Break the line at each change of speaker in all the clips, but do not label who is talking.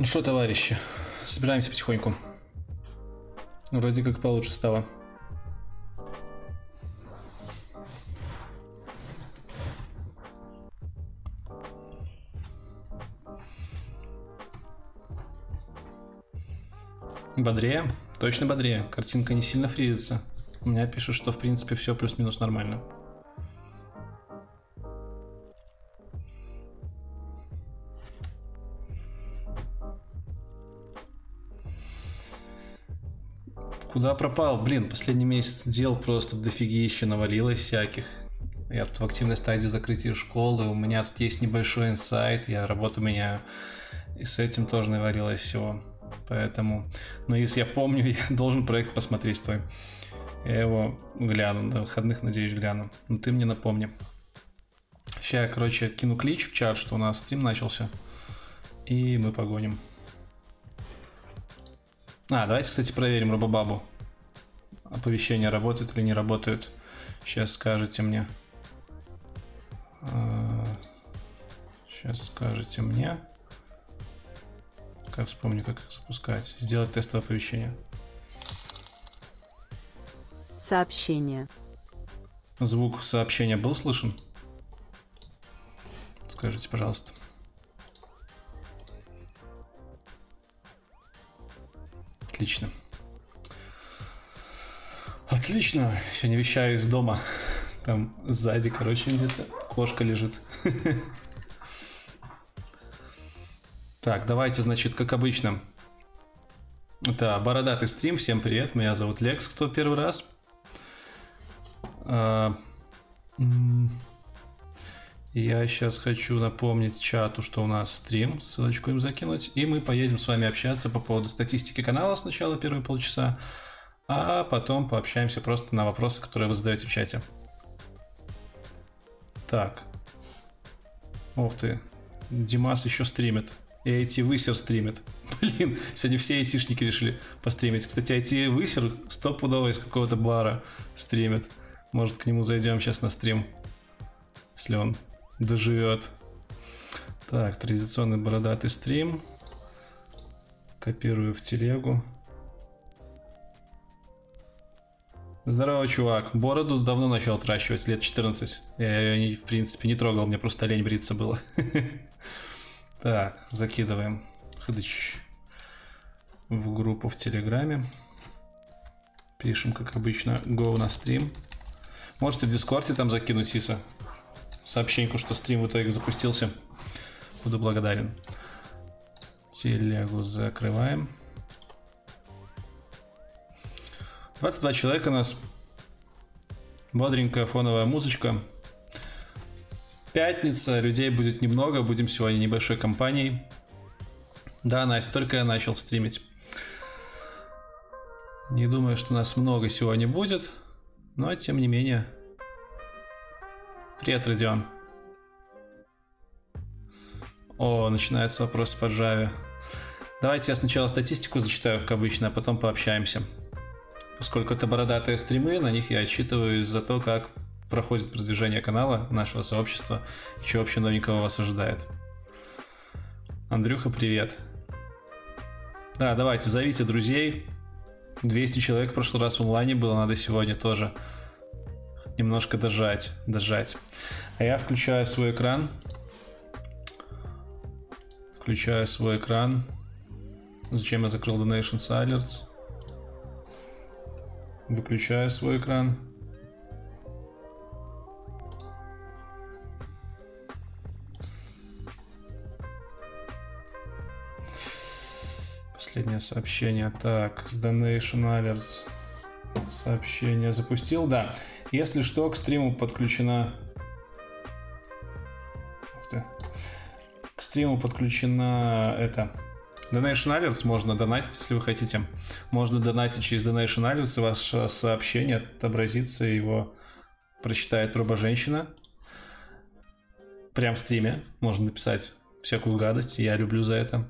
Ну что, товарищи, собираемся потихоньку. Вроде как получше стало. Бодрее? Точно бодрее. Картинка не сильно фризится. У меня пишут, что в принципе все плюс-минус нормально. Куда пропал? Блин, последний месяц дел просто дофигища навалилось всяких. Я тут в активной стадии закрытия школы, у меня тут есть небольшой инсайт, я работу меняю. И с этим тоже навалилось всего. Поэтому, но если я помню, я должен проект посмотреть твой. Я его гляну, на выходных, надеюсь, гляну. Но ты мне напомни. Сейчас я, короче, кину клич в чат, что у нас стрим начался. И мы погоним. А, давайте, кстати, проверим Робобабу. Оповещения работают или не работают. Сейчас скажете мне. Сейчас скажете мне. Как вспомню, как их запускать. Сделать тестовое оповещение.
Сообщение.
Звук сообщения был слышен? Скажите, пожалуйста. Отлично. Отлично. Сегодня вещаю из дома. Там сзади, короче, где-то кошка лежит. Так, давайте, значит, как обычно. Это бородатый стрим. Всем привет. Меня зовут Лекс, кто первый раз. А, я сейчас хочу напомнить чату, что у нас стрим, ссылочку им закинуть, и мы поедем с вами общаться по поводу статистики канала сначала первые полчаса, а потом пообщаемся просто на вопросы, которые вы задаете в чате. Так. Ух ты. Димас еще стримит. И IT-высер стримит. Блин, сегодня все айтишники решили постримить. Кстати, IT-высер стопудово из какого-то бара стримит. Может, к нему зайдем сейчас на стрим, если он доживет. Так, традиционный бородатый стрим. Копирую в телегу. Здорово, чувак. Бороду давно начал отращивать, лет 14. Я ее, в принципе, не трогал, мне просто лень бриться было. Так, закидываем хыдыч в группу в Телеграме. Пишем, как обычно, go на стрим. Можете в Дискорде там закинуть Сиса. Сообщеньку, что стрим в итоге запустился. Буду благодарен. Телегу закрываем. 22 человека у нас. Бодренькая фоновая музычка. Пятница, людей будет немного, будем сегодня небольшой компанией. Да, Настя, только я начал стримить. Не думаю, что нас много сегодня будет, но тем не менее. Привет, Родион. О, начинается вопрос по Java. Давайте я сначала статистику зачитаю, как обычно, а потом пообщаемся. Поскольку это бородатые стримы, на них я отчитываюсь за то, как проходит продвижение канала, нашего сообщества, и что вообще новенького вас ожидает. Андрюха, привет. Да, давайте, зовите друзей. 200 человек в прошлый раз в онлайне было, надо сегодня тоже немножко дожать, дожать. А я включаю свой экран. Включаю свой экран. Зачем я закрыл Donations Alerts? Выключаю свой экран. Последнее сообщение. Так, с Donation Alerts сообщение запустил. Да, если что, к стриму подключена... К стриму подключена это... Donation Alerts можно донатить, если вы хотите. Можно донатить через Donation Alerts, и ваше сообщение отобразится, его прочитает руба-женщина. Прям в стриме можно написать всякую гадость, я люблю за это.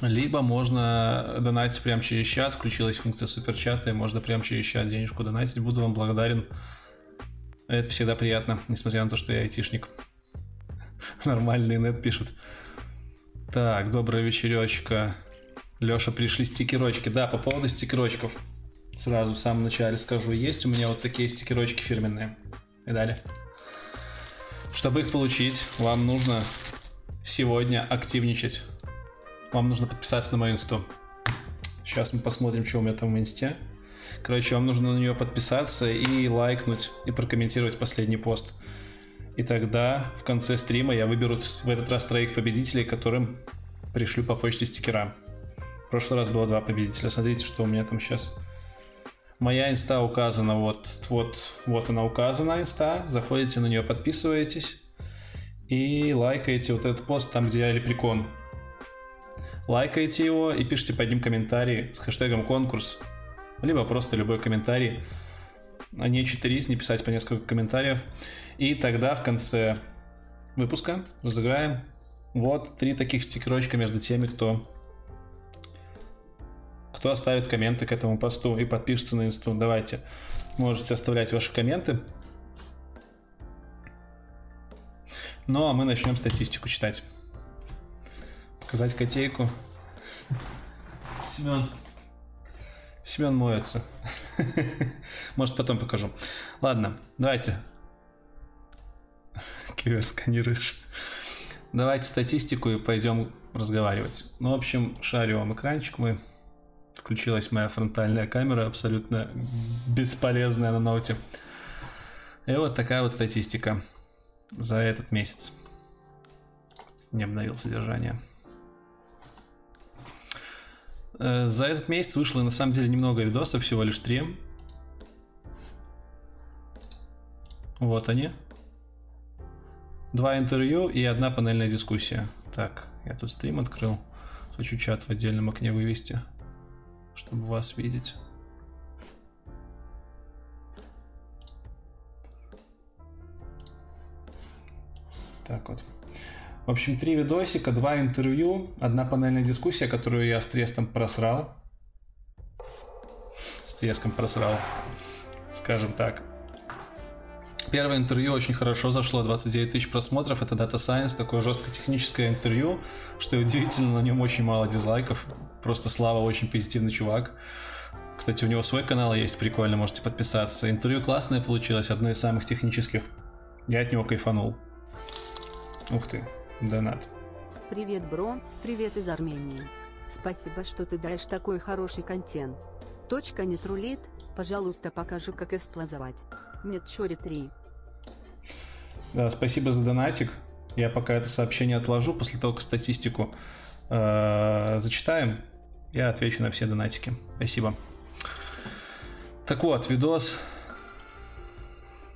Либо можно донатить прямо через чат, включилась функция суперчата, и можно прямо через чат денежку донатить. Буду вам благодарен. Это всегда приятно, несмотря на то, что я айтишник. Нормальный нет пишут. Так, добрая вечеречка. Леша, пришли стикерочки. Да, по поводу стикерочков. Сразу в самом начале скажу. Есть у меня вот такие стикерочки фирменные. И далее. Чтобы их получить, вам нужно сегодня активничать. Вам нужно подписаться на мою инсту. Сейчас мы посмотрим, что у меня там в инсте. Короче, вам нужно на нее подписаться и лайкнуть, и прокомментировать последний пост. И тогда в конце стрима я выберу в этот раз троих победителей, которым пришлю по почте стикера. В прошлый раз было два победителя. Смотрите, что у меня там сейчас. Моя инста указана, вот, вот, вот она указана, инста. Заходите на нее, подписываетесь и лайкаете вот этот пост там, где я лепрекон. Лайкаете его и пишите под ним комментарий с хэштегом конкурс. Либо просто любой комментарий. А не 4 не писать по несколько комментариев. И тогда в конце выпуска разыграем вот три таких стикерочка между теми, кто кто оставит комменты к этому посту и подпишется на инсту. Давайте, можете оставлять ваши комменты. Ну, а мы начнем статистику читать. Показать котейку. Семен. Семен моется. Может, потом покажу. Ладно, давайте. Кивер сканируешь. Давайте статистику и пойдем разговаривать. Ну, в общем, шарю вам экранчик мой. Включилась моя фронтальная камера, абсолютно бесполезная на ноте. И вот такая вот статистика за этот месяц. Не обновил содержание. Э, за этот месяц вышло на самом деле немного видосов, всего лишь три. Вот они. Два интервью и одна панельная дискуссия. Так, я тут стрим открыл. Хочу чат в отдельном окне вывести, чтобы вас видеть. Так вот. В общем, три видосика, два интервью, одна панельная дискуссия, которую я с треском просрал. С треском просрал, скажем так. Первое интервью очень хорошо зашло, 29 тысяч просмотров. Это Data Science, такое жестко техническое интервью, что удивительно, на нем очень мало дизлайков. Просто Слава очень позитивный чувак. Кстати, у него свой канал есть, прикольно, можете подписаться. Интервью классное получилось, одно из самых технических. Я от него кайфанул. Ух ты, донат.
Привет, бро, привет из Армении. Спасибо, что ты даешь такой хороший контент. Точка не трулит, пожалуйста, покажу, как эксплазовать. Нет, чори 3.
Да, спасибо за донатик. Я пока это сообщение отложу, после того, как статистику э, зачитаем, я отвечу на все донатики. Спасибо. Так вот, видос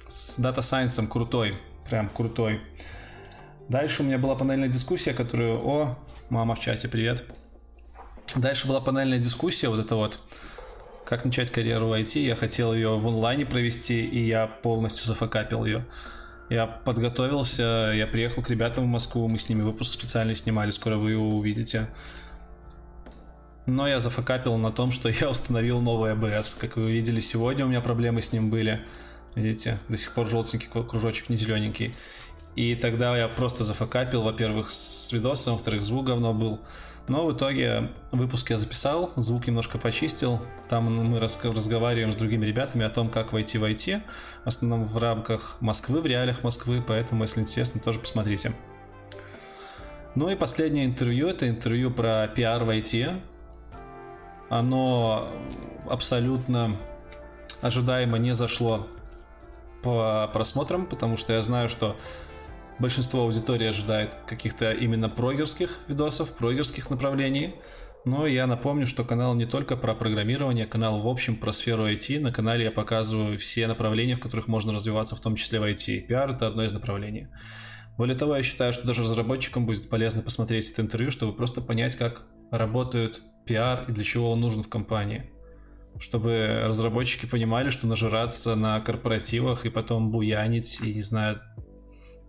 с Data Science крутой, прям крутой. Дальше у меня была панельная дискуссия, которую... О, мама в чате, привет. Дальше была панельная дискуссия, вот это вот, как начать карьеру в IT. Я хотел ее в онлайне провести, и я полностью зафакапил ее. Я подготовился, я приехал к ребятам в Москву, мы с ними выпуск специально снимали, скоро вы его увидите. Но я зафакапил на том, что я установил новый ABS. Как вы видели, сегодня у меня проблемы с ним были. Видите, до сих пор желтенький кружочек, не зелененький. И тогда я просто зафакапил, во-первых, с видосом, во-вторых, звук говно был. Но в итоге выпуск я записал, звук немножко почистил. Там мы разговариваем с другими ребятами о том, как войти в IT. В основном в рамках Москвы, в реалиях Москвы, поэтому, если интересно, тоже посмотрите. Ну и последнее интервью, это интервью про пиар в IT. Оно абсолютно ожидаемо не зашло по просмотрам, потому что я знаю, что большинство аудитории ожидает каких-то именно прогерских видосов, прогерских направлений. Но я напомню, что канал не только про программирование, канал в общем про сферу IT. На канале я показываю все направления, в которых можно развиваться, в том числе в IT. Пиар — это одно из направлений. Более того, я считаю, что даже разработчикам будет полезно посмотреть это интервью, чтобы просто понять, как работает пиар и для чего он нужен в компании. Чтобы разработчики понимали, что нажираться на корпоративах и потом буянить и, не знаю,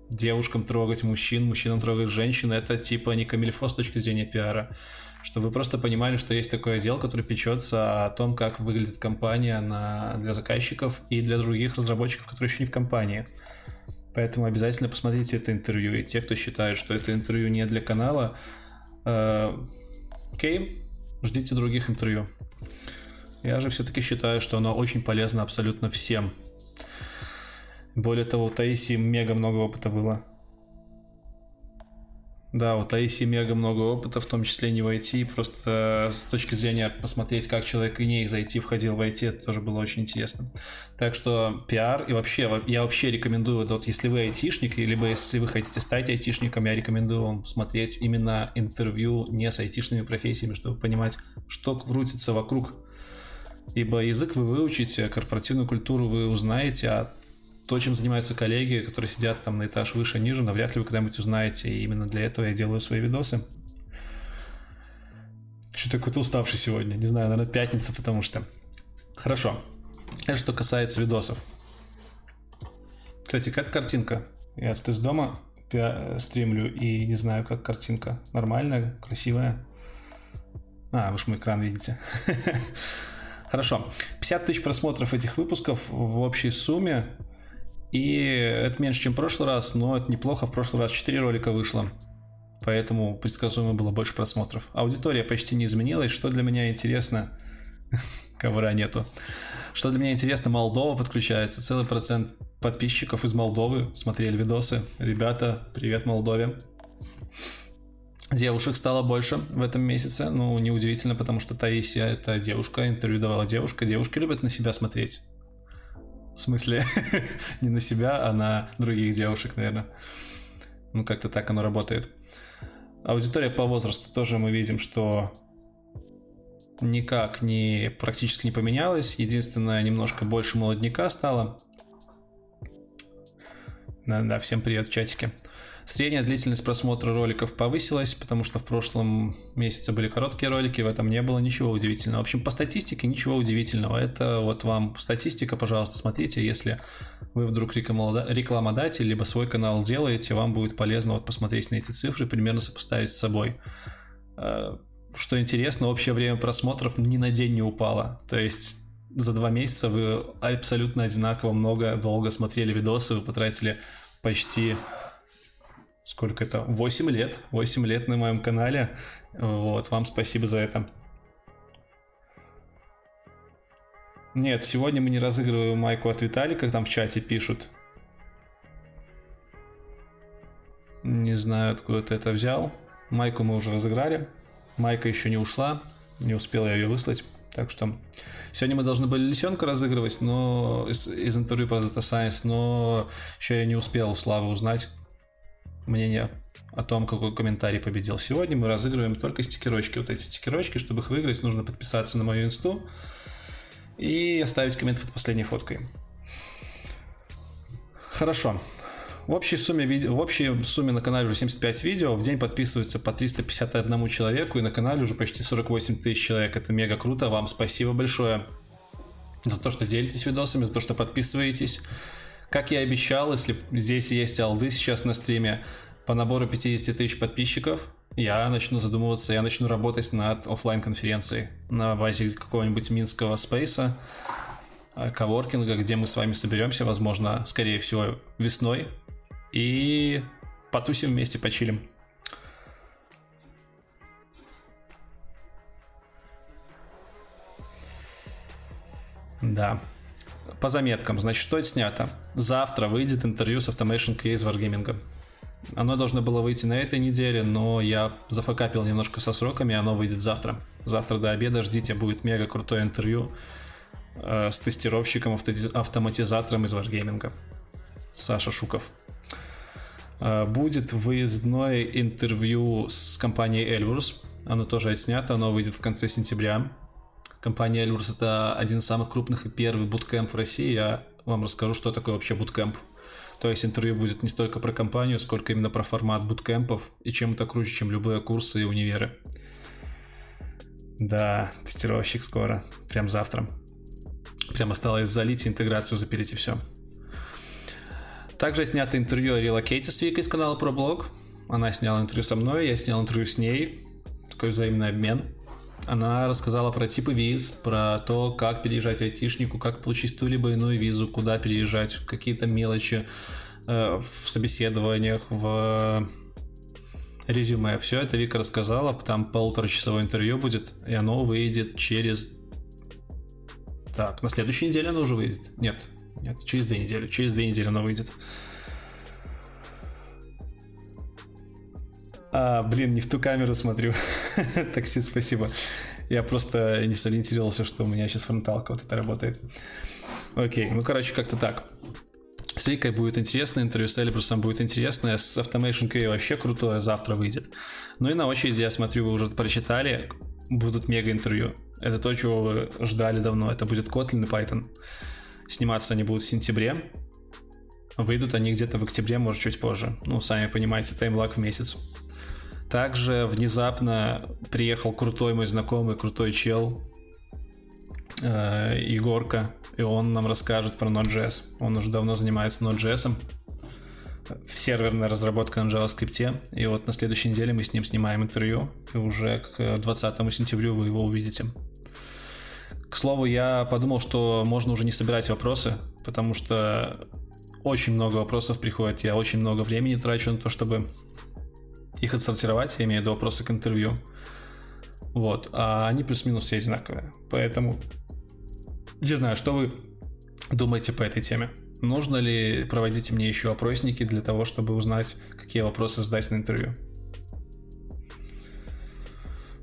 девушкам трогать мужчин, мужчинам трогать женщин, это типа не камильфо с точки зрения пиара. Чтобы вы просто понимали, что есть такой отдел, который печется о том, как выглядит компания на, для заказчиков и для других разработчиков, которые еще не в компании. Поэтому обязательно посмотрите это интервью. И те, кто считает, что это интервью не для канала, Э, окей, ждите других интервью. Я же все-таки считаю, что оно очень полезно абсолютно всем. Более того, у Таисии мега много опыта было. Да, у Таисии мега много опыта, в том числе не в IT, просто с точки зрения посмотреть, как человек и не из IT входил в IT, это тоже было очень интересно. Так что пиар и вообще, я вообще рекомендую, вот если вы айтишник, либо если вы хотите стать айтишником, я рекомендую вам смотреть именно интервью не с айтишными профессиями, чтобы понимать, что крутится вокруг. Ибо язык вы выучите, корпоративную культуру вы узнаете, а то, чем занимаются коллеги, которые сидят там на этаж выше, ниже, навряд ли вы когда-нибудь узнаете. И именно для этого я делаю свои видосы. Что такой-то уставший сегодня. Не знаю, наверное, пятница, потому что... Хорошо. Это что касается видосов. Кстати, как картинка? Я тут из дома стримлю и не знаю, как картинка. Нормальная, красивая. А, вы же мой экран видите. Хорошо. 50 тысяч просмотров этих выпусков в общей сумме и это меньше, чем в прошлый раз, но это неплохо. В прошлый раз 4 ролика вышло. Поэтому предсказуемо было больше просмотров. Аудитория почти не изменилась. Что для меня интересно... Ковра нету. Что для меня интересно, Молдова подключается. Целый процент подписчиков из Молдовы смотрели видосы. Ребята, привет Молдове. Девушек стало больше в этом месяце. Ну, неудивительно, потому что Таисия это девушка, интервью давала девушка. Девушки любят на себя смотреть. В смысле, не на себя, а на других девушек, наверное. Ну, как-то так оно работает. Аудитория по возрасту тоже мы видим, что никак не практически не поменялась. Единственное, немножко больше молодняка стало. Да, всем привет в чатике. Средняя длительность просмотра роликов повысилась, потому что в прошлом месяце были короткие ролики, в этом не было ничего удивительного. В общем, по статистике ничего удивительного. Это вот вам статистика, пожалуйста, смотрите, если вы вдруг рекламодатель, либо свой канал делаете, вам будет полезно вот посмотреть на эти цифры, примерно сопоставить с собой. Э, что интересно, общее время просмотров ни на день не упало. То есть за два месяца вы абсолютно одинаково много, долго смотрели видосы, вы потратили почти сколько это, 8 лет, 8 лет на моем канале. Вот, вам спасибо за это. Нет, сегодня мы не разыгрываем майку от Виталика, там в чате пишут. Не знаю, откуда ты это взял. Майку мы уже разыграли. Майка еще не ушла, не успел я ее выслать. Так что сегодня мы должны были лисенка разыгрывать, но из, из интервью про Data Science, но еще я не успел у Славы узнать, мнение о том, какой комментарий победил. Сегодня мы разыгрываем только стикерочки. Вот эти стикерочки, чтобы их выиграть, нужно подписаться на мою инсту и оставить коммент под последней фоткой. Хорошо. В общей, сумме, в общей сумме на канале уже 75 видео, в день подписывается по 351 человеку, и на канале уже почти 48 тысяч человек. Это мега круто, вам спасибо большое за то, что делитесь видосами, за то, что подписываетесь. Как я обещал, если здесь есть алды сейчас на стриме, по набору 50 тысяч подписчиков, я начну задумываться, я начну работать над офлайн конференцией на базе какого-нибудь минского спейса, э, коворкинга, где мы с вами соберемся, возможно, скорее всего, весной, и потусим вместе, почилим. Да. По заметкам, значит, что снято? Завтра выйдет интервью с Automation Case Wargaming. Оно должно было выйти на этой неделе, но я зафакапил немножко со сроками, оно выйдет завтра. Завтра до обеда ждите, будет мега крутое интервью э, с тестировщиком, авто- автоматизатором из Wargaming. Саша Шуков. Э, будет выездное интервью с компанией Elvurs. Оно тоже отснято, оно выйдет в конце сентября. Компания Elvurs это один из самых крупных и первый буткемп в России. Я вам расскажу, что такое вообще буткемп. То есть интервью будет не столько про компанию, сколько именно про формат буткемпов и чем это круче, чем любые курсы и универы. Да, тестировщик скоро, прям завтра. Прям осталось залить интеграцию, запилить и все. Также снято интервью о релокейте с Викой из канала ProBlog. Она сняла интервью со мной, я снял интервью с ней. Такой взаимный обмен. Она рассказала про типы виз, про то, как переезжать айтишнику, как получить ту либо иную визу, куда переезжать, какие-то мелочи э, в собеседованиях, в резюме. Все это Вика рассказала, там полуторачасовое интервью будет, и оно выйдет через... Так, на следующей неделе оно уже выйдет. Нет, нет, через две недели. Через две недели оно выйдет. А, блин, не в ту камеру смотрю. Такси, спасибо. Я просто не сориентировался, что у меня сейчас фронталка вот это работает. Окей, ну короче, как-то так. С Викой будет интересно, интервью с Эльбрусом будет интересно, с Automation Key вообще крутое завтра выйдет. Ну и на очереди, я смотрю, вы уже прочитали, будут мега интервью. Это то, чего вы ждали давно. Это будет Kotlin и Python. Сниматься они будут в сентябре. Выйдут они где-то в октябре, может, чуть позже. Ну, сами понимаете, таймлаг в месяц. Также внезапно приехал крутой мой знакомый, крутой чел, э, Егорка, и он нам расскажет про Node.js. Он уже давно занимается Node.js, в серверной разработке на JavaScript, и вот на следующей неделе мы с ним снимаем интервью, и уже к 20 сентября вы его увидите. К слову, я подумал, что можно уже не собирать вопросы, потому что очень много вопросов приходит, я очень много времени трачу на то, чтобы их отсортировать, я имею в виду вопросы к интервью. Вот, а они плюс-минус все одинаковые. Поэтому не знаю, что вы думаете по этой теме. Нужно ли проводить мне еще опросники для того, чтобы узнать, какие вопросы задать на интервью?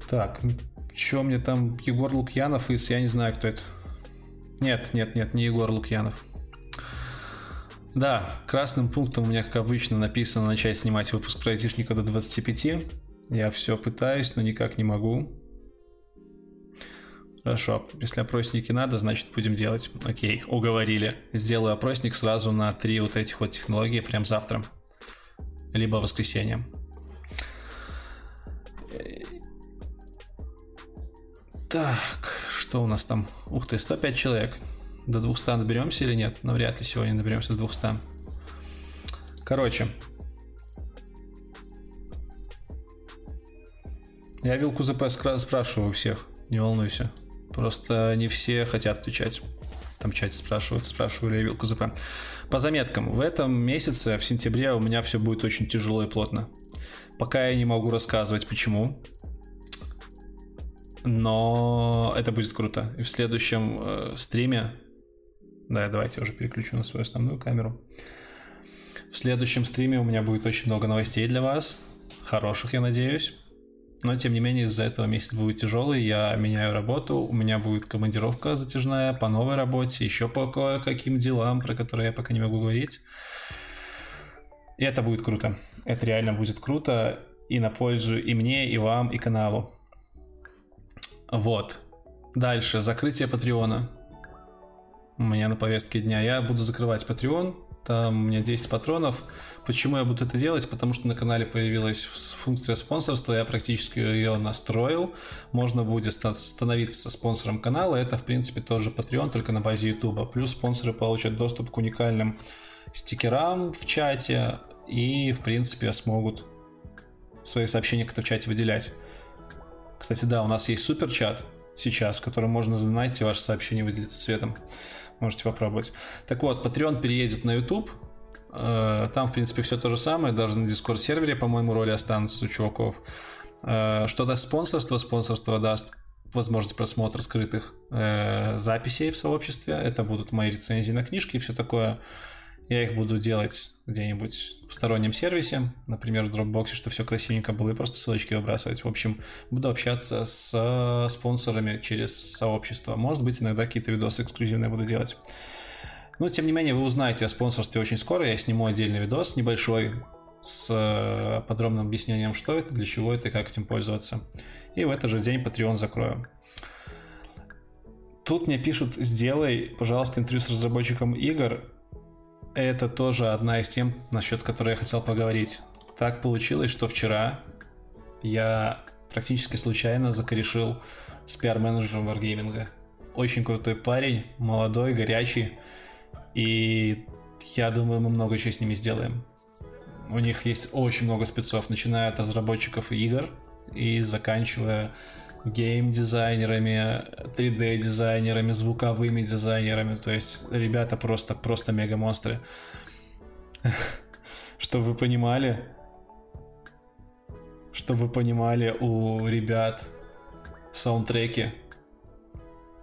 Так, что мне там Егор Лукьянов из... Я не знаю, кто это. Нет, нет, нет, не Егор Лукьянов. Да, красным пунктом у меня, как обычно, написано начать снимать выпуск про айтишника до 25. Я все пытаюсь, но никак не могу. Хорошо, если опросники надо, значит будем делать. Окей, уговорили. Сделаю опросник сразу на три вот этих вот технологии прям завтра. Либо воскресенье. Так, что у нас там? Ух ты, 105 человек. До 200 доберемся или нет? Навряд ли сегодня доберемся до 200. Короче. Я вилку ЗП спрашиваю у всех, не волнуйся. Просто не все хотят отвечать. Там в чате спрашивают, спрашиваю ли я вилку ЗП. По заметкам, в этом месяце, в сентябре, у меня все будет очень тяжело и плотно. Пока я не могу рассказывать, почему но это будет круто. И в следующем э, стриме да, давайте уже переключу на свою основную камеру. В следующем стриме у меня будет очень много новостей для вас. Хороших, я надеюсь. Но, тем не менее, из-за этого месяц будет тяжелый. Я меняю работу. У меня будет командировка затяжная по новой работе, еще по кое-каким делам, про которые я пока не могу говорить. И это будет круто. Это реально будет круто. И на пользу и мне, и вам, и каналу. Вот. Дальше. Закрытие Патреона у меня на повестке дня. Я буду закрывать Patreon, там у меня 10 патронов. Почему я буду это делать? Потому что на канале появилась функция спонсорства, я практически ее настроил. Можно будет становиться спонсором канала, это в принципе тоже Patreon, только на базе YouTube. Плюс спонсоры получат доступ к уникальным стикерам в чате и в принципе смогут свои сообщения как-то в чате выделять. Кстати, да, у нас есть супер чат сейчас, в котором можно задонатить и ваше сообщение выделиться цветом. Можете попробовать. Так вот, Patreon переедет на YouTube. Э, там, в принципе, все то же самое. Даже на Discord сервере, по-моему, роли останутся у чуваков. Э, что даст спонсорство? Спонсорство даст возможность просмотра скрытых э, записей в сообществе. Это будут мои рецензии на книжки и все такое. Я их буду делать где-нибудь в стороннем сервисе, например, в Dropbox, чтобы все красивенько было, и просто ссылочки выбрасывать. В общем, буду общаться с спонсорами через сообщество. Может быть, иногда какие-то видосы эксклюзивные буду делать. Но, тем не менее, вы узнаете о спонсорстве очень скоро. Я сниму отдельный видос небольшой с э, подробным объяснением, что это, для чего это и как этим пользоваться. И в этот же день Patreon закрою. Тут мне пишут, сделай, пожалуйста, интервью с разработчиком игр это тоже одна из тем, насчет которой я хотел поговорить. Так получилось, что вчера я практически случайно закорешил с пиар-менеджером Wargaming. Очень крутой парень, молодой, горячий. И я думаю, мы много чего с ними сделаем. У них есть очень много спецов, начиная от разработчиков игр и заканчивая гейм-дизайнерами, 3D-дизайнерами, звуковыми дизайнерами. То есть ребята просто, просто мега-монстры. Чтобы вы понимали, Чтобы вы понимали, у ребят саундтреки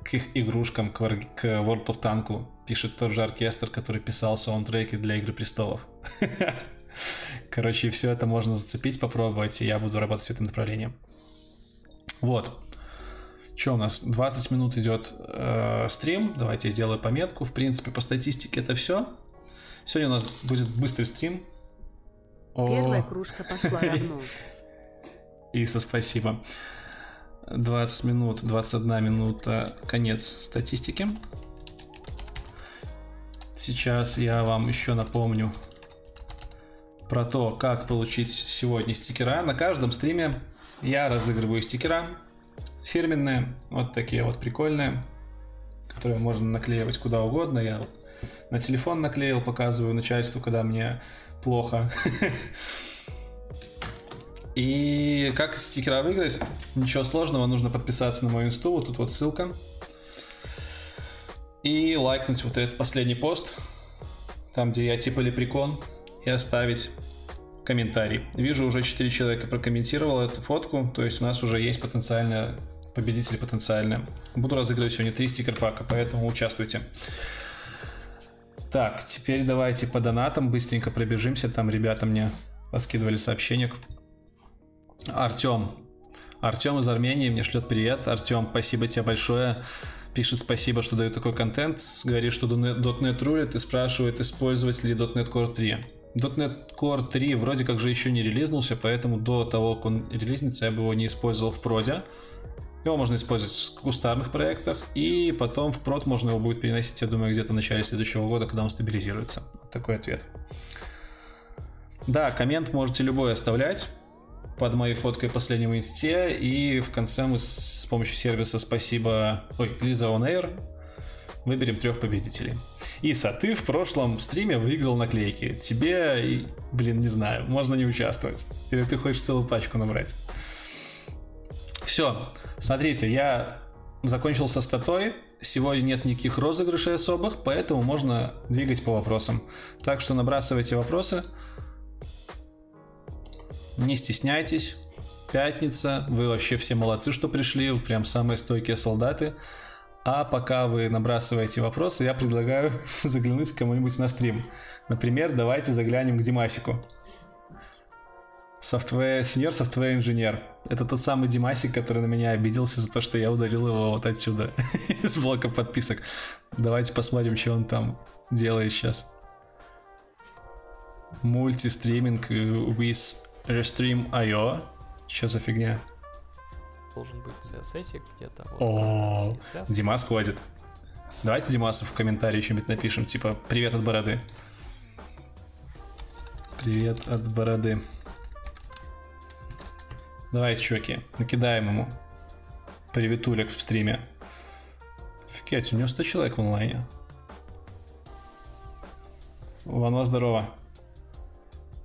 к их игрушкам, к World of Tank пишет тот же оркестр, который писал саундтреки для Игры Престолов. Короче, все это можно зацепить, попробовать, и я буду работать в этом направлении. Вот. Что у нас? 20 минут идет э, стрим. Давайте я сделаю пометку. В принципе, по статистике это все. Сегодня у нас будет быстрый стрим.
Первая О. кружка пошла равно.
Иса, спасибо. 20 минут, 21 минута, конец статистики. Сейчас я вам еще напомню про то, как получить сегодня стикера. На каждом стриме я разыгрываю стикера фирменные, вот такие вот прикольные, которые можно наклеивать куда угодно. Я на телефон наклеил, показываю начальству, когда мне плохо. И как стикера выиграть? Ничего сложного, нужно подписаться на мою инсту, вот тут вот ссылка. И лайкнуть вот этот последний пост, там где я типа лепрекон, и оставить комментарий. Вижу, уже 4 человека прокомментировало эту фотку, то есть у нас уже есть потенциально победители потенциальные. Буду разыгрывать сегодня 3 стикер-пака, поэтому участвуйте. Так, теперь давайте по донатам быстренько пробежимся. Там ребята мне поскидывали сообщение. Артем. Артем из Армении мне шлет привет. Артем, спасибо тебе большое. Пишет спасибо, что дает такой контент. Говорит, что .NET рулит и спрашивает, использовать ли .NET Core 3. .NET Core 3 вроде как же еще не релизнулся, поэтому до того, как он релизнится, я бы его не использовал в проде. Его можно использовать в кустарных проектах, и потом в прод можно его будет переносить, я думаю, где-то в начале следующего года, когда он стабилизируется. такой ответ. Да, коммент можете любой оставлять под моей фоткой последнего инсте, и в конце мы с помощью сервиса спасибо, ой, Лиза On Air выберем трех победителей. Иса, ты в прошлом стриме выиграл наклейки. Тебе, блин, не знаю, можно не участвовать. Или ты хочешь целую пачку набрать? Все, смотрите, я закончил со статой. Сегодня нет никаких розыгрышей особых, поэтому можно двигать по вопросам. Так что набрасывайте вопросы. Не стесняйтесь. Пятница. Вы вообще все молодцы, что пришли. Прям самые стойкие солдаты. А пока вы набрасываете вопросы, я предлагаю заглянуть кому-нибудь на стрим. Например, давайте заглянем к Димасику. Software, senior software инженер. Это тот самый Димасик, который на меня обиделся за то, что я удалил его вот отсюда, из блока подписок. Давайте посмотрим, что он там делает сейчас. Мультистриминг with Restream.io. Что за фигня?
Должен быть CSS где-то.
О, Димас ходит. Давайте Димасу в комментарии еще-нибудь напишем, типа «Привет от бороды». Привет от бороды. Давайте, чуваки, накидаем ему приветулек в стриме. Офигеть, у него 100 человек в онлайне. Ванва, здорово.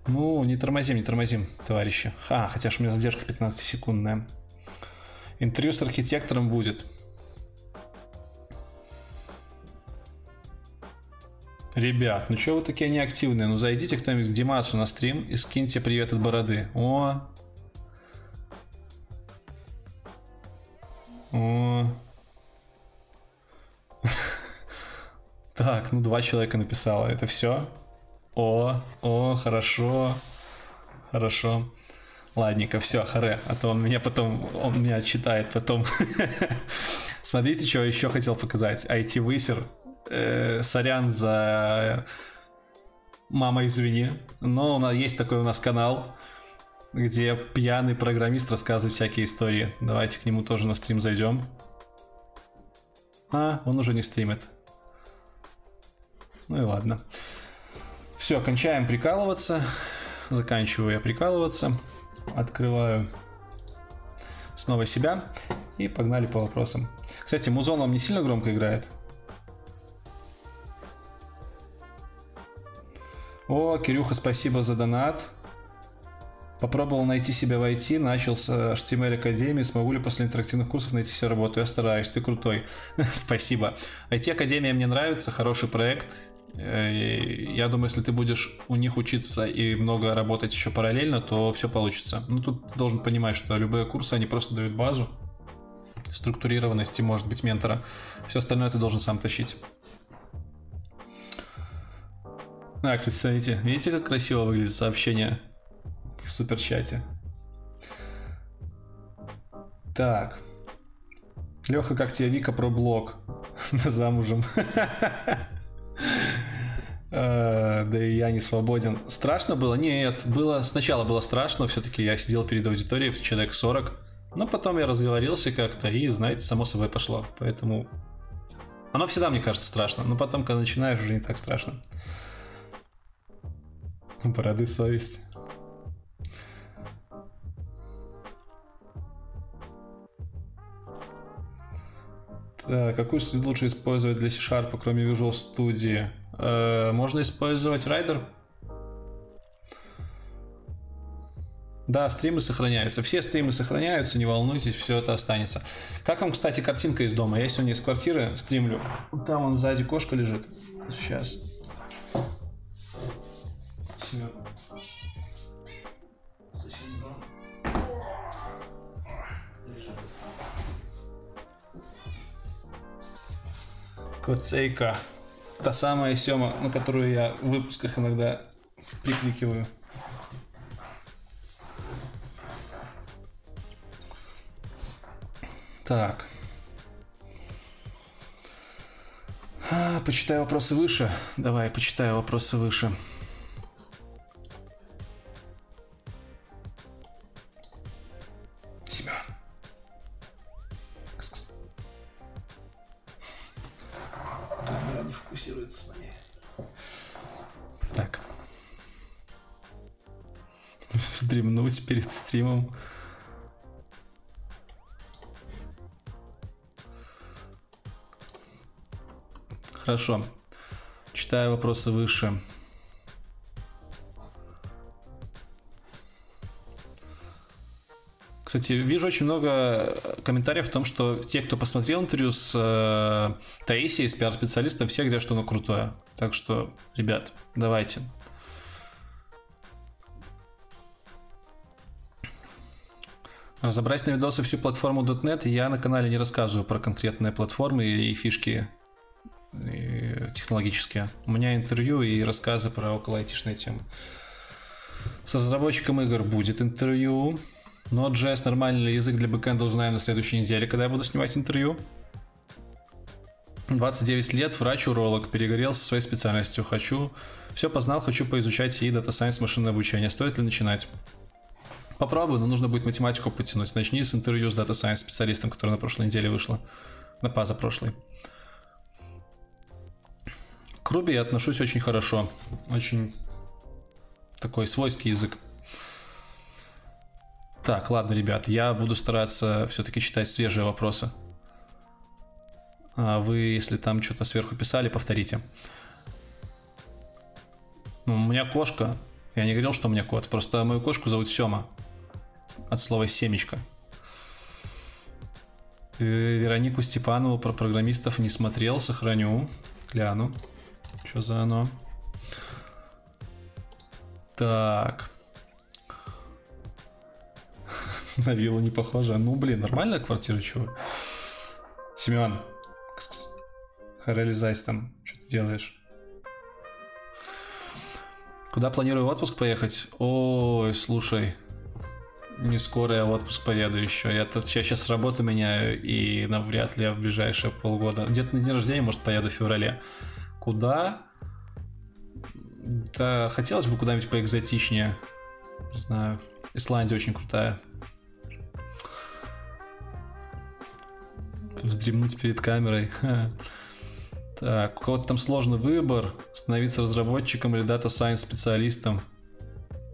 Ну, не тормозим, не тормозим, товарищи. А, хотя ж у меня задержка 15-секундная. Интервью с архитектором будет. Ребят, ну что вы такие неактивные? Ну зайдите кто-нибудь к Димасу на стрим и скиньте привет от бороды. О, О. Так, ну два человека написало. Это все? О, о, хорошо. Хорошо. Ладненько, все, харе, а то он меня потом, он меня читает потом. Смотрите, что еще хотел показать. IT-высер. Э, сорян за... Мама, извини. Но у нас есть такой у нас канал где пьяный программист рассказывает всякие истории. Давайте к нему тоже на стрим зайдем. А, он уже не стримит. Ну и ладно. Все, кончаем прикалываться. Заканчиваю я прикалываться. Открываю снова себя. И погнали по вопросам. Кстати, музон вам не сильно громко играет? О, Кирюха, спасибо за донат. Попробовал найти себя в IT, начал с HTML Академии, смогу ли после интерактивных курсов найти себе работу? Я стараюсь, ты крутой. Спасибо. IT Академия мне нравится, хороший проект. Э, я думаю, если ты будешь у них учиться и много работать еще параллельно, то все получится. Ну, тут ты должен понимать, что любые курсы, они просто дают базу, структурированности, может быть, ментора. Все остальное ты должен сам тащить. А, кстати, смотрите, видите, как красиво выглядит сообщение в суперчате? Так. Леха, как тебе Вика про блог? Замужем. А, да и я не свободен. Страшно было? Нет, было сначала было страшно, все-таки я сидел перед аудиторией в человек 40, но потом я разговорился как-то и, знаете, само собой пошло. Поэтому оно всегда, мне кажется, страшно, но потом, когда начинаешь, уже не так страшно. Бороды совесть. Так, какую среду лучше использовать для C-Sharp, кроме Visual Studio? Э, можно использовать Rider. Да, стримы сохраняются. Все стримы сохраняются, не волнуйтесь, все это останется. Как вам, кстати, картинка из дома? Я сегодня из квартиры стримлю. Там он сзади кошка лежит. Сейчас. Семен. Коцейка. Та самая Сема, на которую я в выпусках иногда прикликиваю. Так. А, почитаю вопросы выше. Давай, почитаю вопросы выше. Вздремнуть перед стримом. Хорошо. Читаю вопросы выше. Кстати, вижу очень много комментариев в том, что те, кто посмотрел интервью с э, Таисией, с пиар-специалистом, все говорят, что оно крутое. Так что, ребят, давайте. Разобрать на видосы всю платформу .NET я на канале не рассказываю про конкретные платформы и фишки и технологические. У меня интервью и рассказы про около айтишные темы. С разработчиком игр будет интервью. Node.js нормальный язык для бэкэнда узнаем на следующей неделе, когда я буду снимать интервью. 29 лет, врач-уролог, перегорел со своей специальностью. Хочу, все познал, хочу поизучать и Data Science, машинное обучение. Стоит ли начинать? Попробую, но нужно будет математику подтянуть. Начни с интервью с Data Science специалистом, который на прошлой неделе вышло. На паза прошлой. К Руби я отношусь очень хорошо. Очень такой свойский язык. Так, ладно, ребят, я буду стараться все-таки читать свежие вопросы. А вы, если там что-то сверху писали, повторите. Ну, у меня кошка. Я не говорил, что у меня кот. Просто мою кошку зовут Сема. От слова семечко. Э, Веронику Степанову про программистов не смотрел. Сохраню. Гляну. Что за оно? Так. На виллу не похоже. Ну, блин, нормальная квартира, чего? Семен. Реализайся там. Что ты делаешь? Куда планирую в отпуск поехать? Ой, слушай. Не скоро я в отпуск поеду еще. Я тут я сейчас работу меняю, и навряд ли я в ближайшие полгода. Где-то на день рождения, может, поеду в феврале. Куда? Да, хотелось бы куда-нибудь поэкзотичнее. Не знаю. Исландия очень крутая. Вздремнуть перед камерой. Так, у кого-то там сложный выбор. Становиться разработчиком или data science специалистом.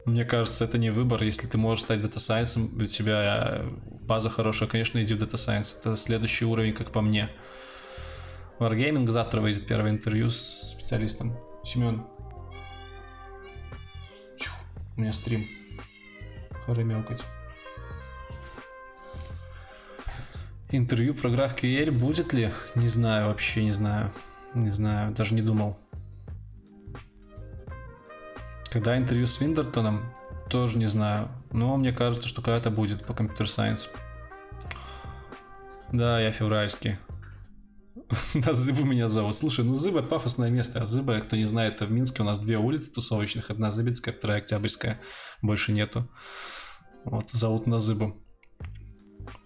Мне кажется, это не выбор. Если ты можешь стать data science ом, у тебя база хорошая, конечно, иди в data science. Это следующий уровень, как по мне. Wargaming завтра выйдет первое интервью с специалистом. Семен. У меня стрим. Хорош мелькать. Интервью про GraphQL будет ли? Не знаю, вообще не знаю. Не знаю, даже не думал. Когда интервью с Виндертоном, тоже не знаю. Но мне кажется, что когда-то будет по компьютер-сайенс. Да, я февральский. На Зыбу меня зовут. Слушай, ну Зыба пафосное место. А Зыба, кто не знает, в Минске у нас две улицы тусовочных. Одна Зыбецкая, вторая Октябрьская. Больше нету. Вот, зовут на Зыбу.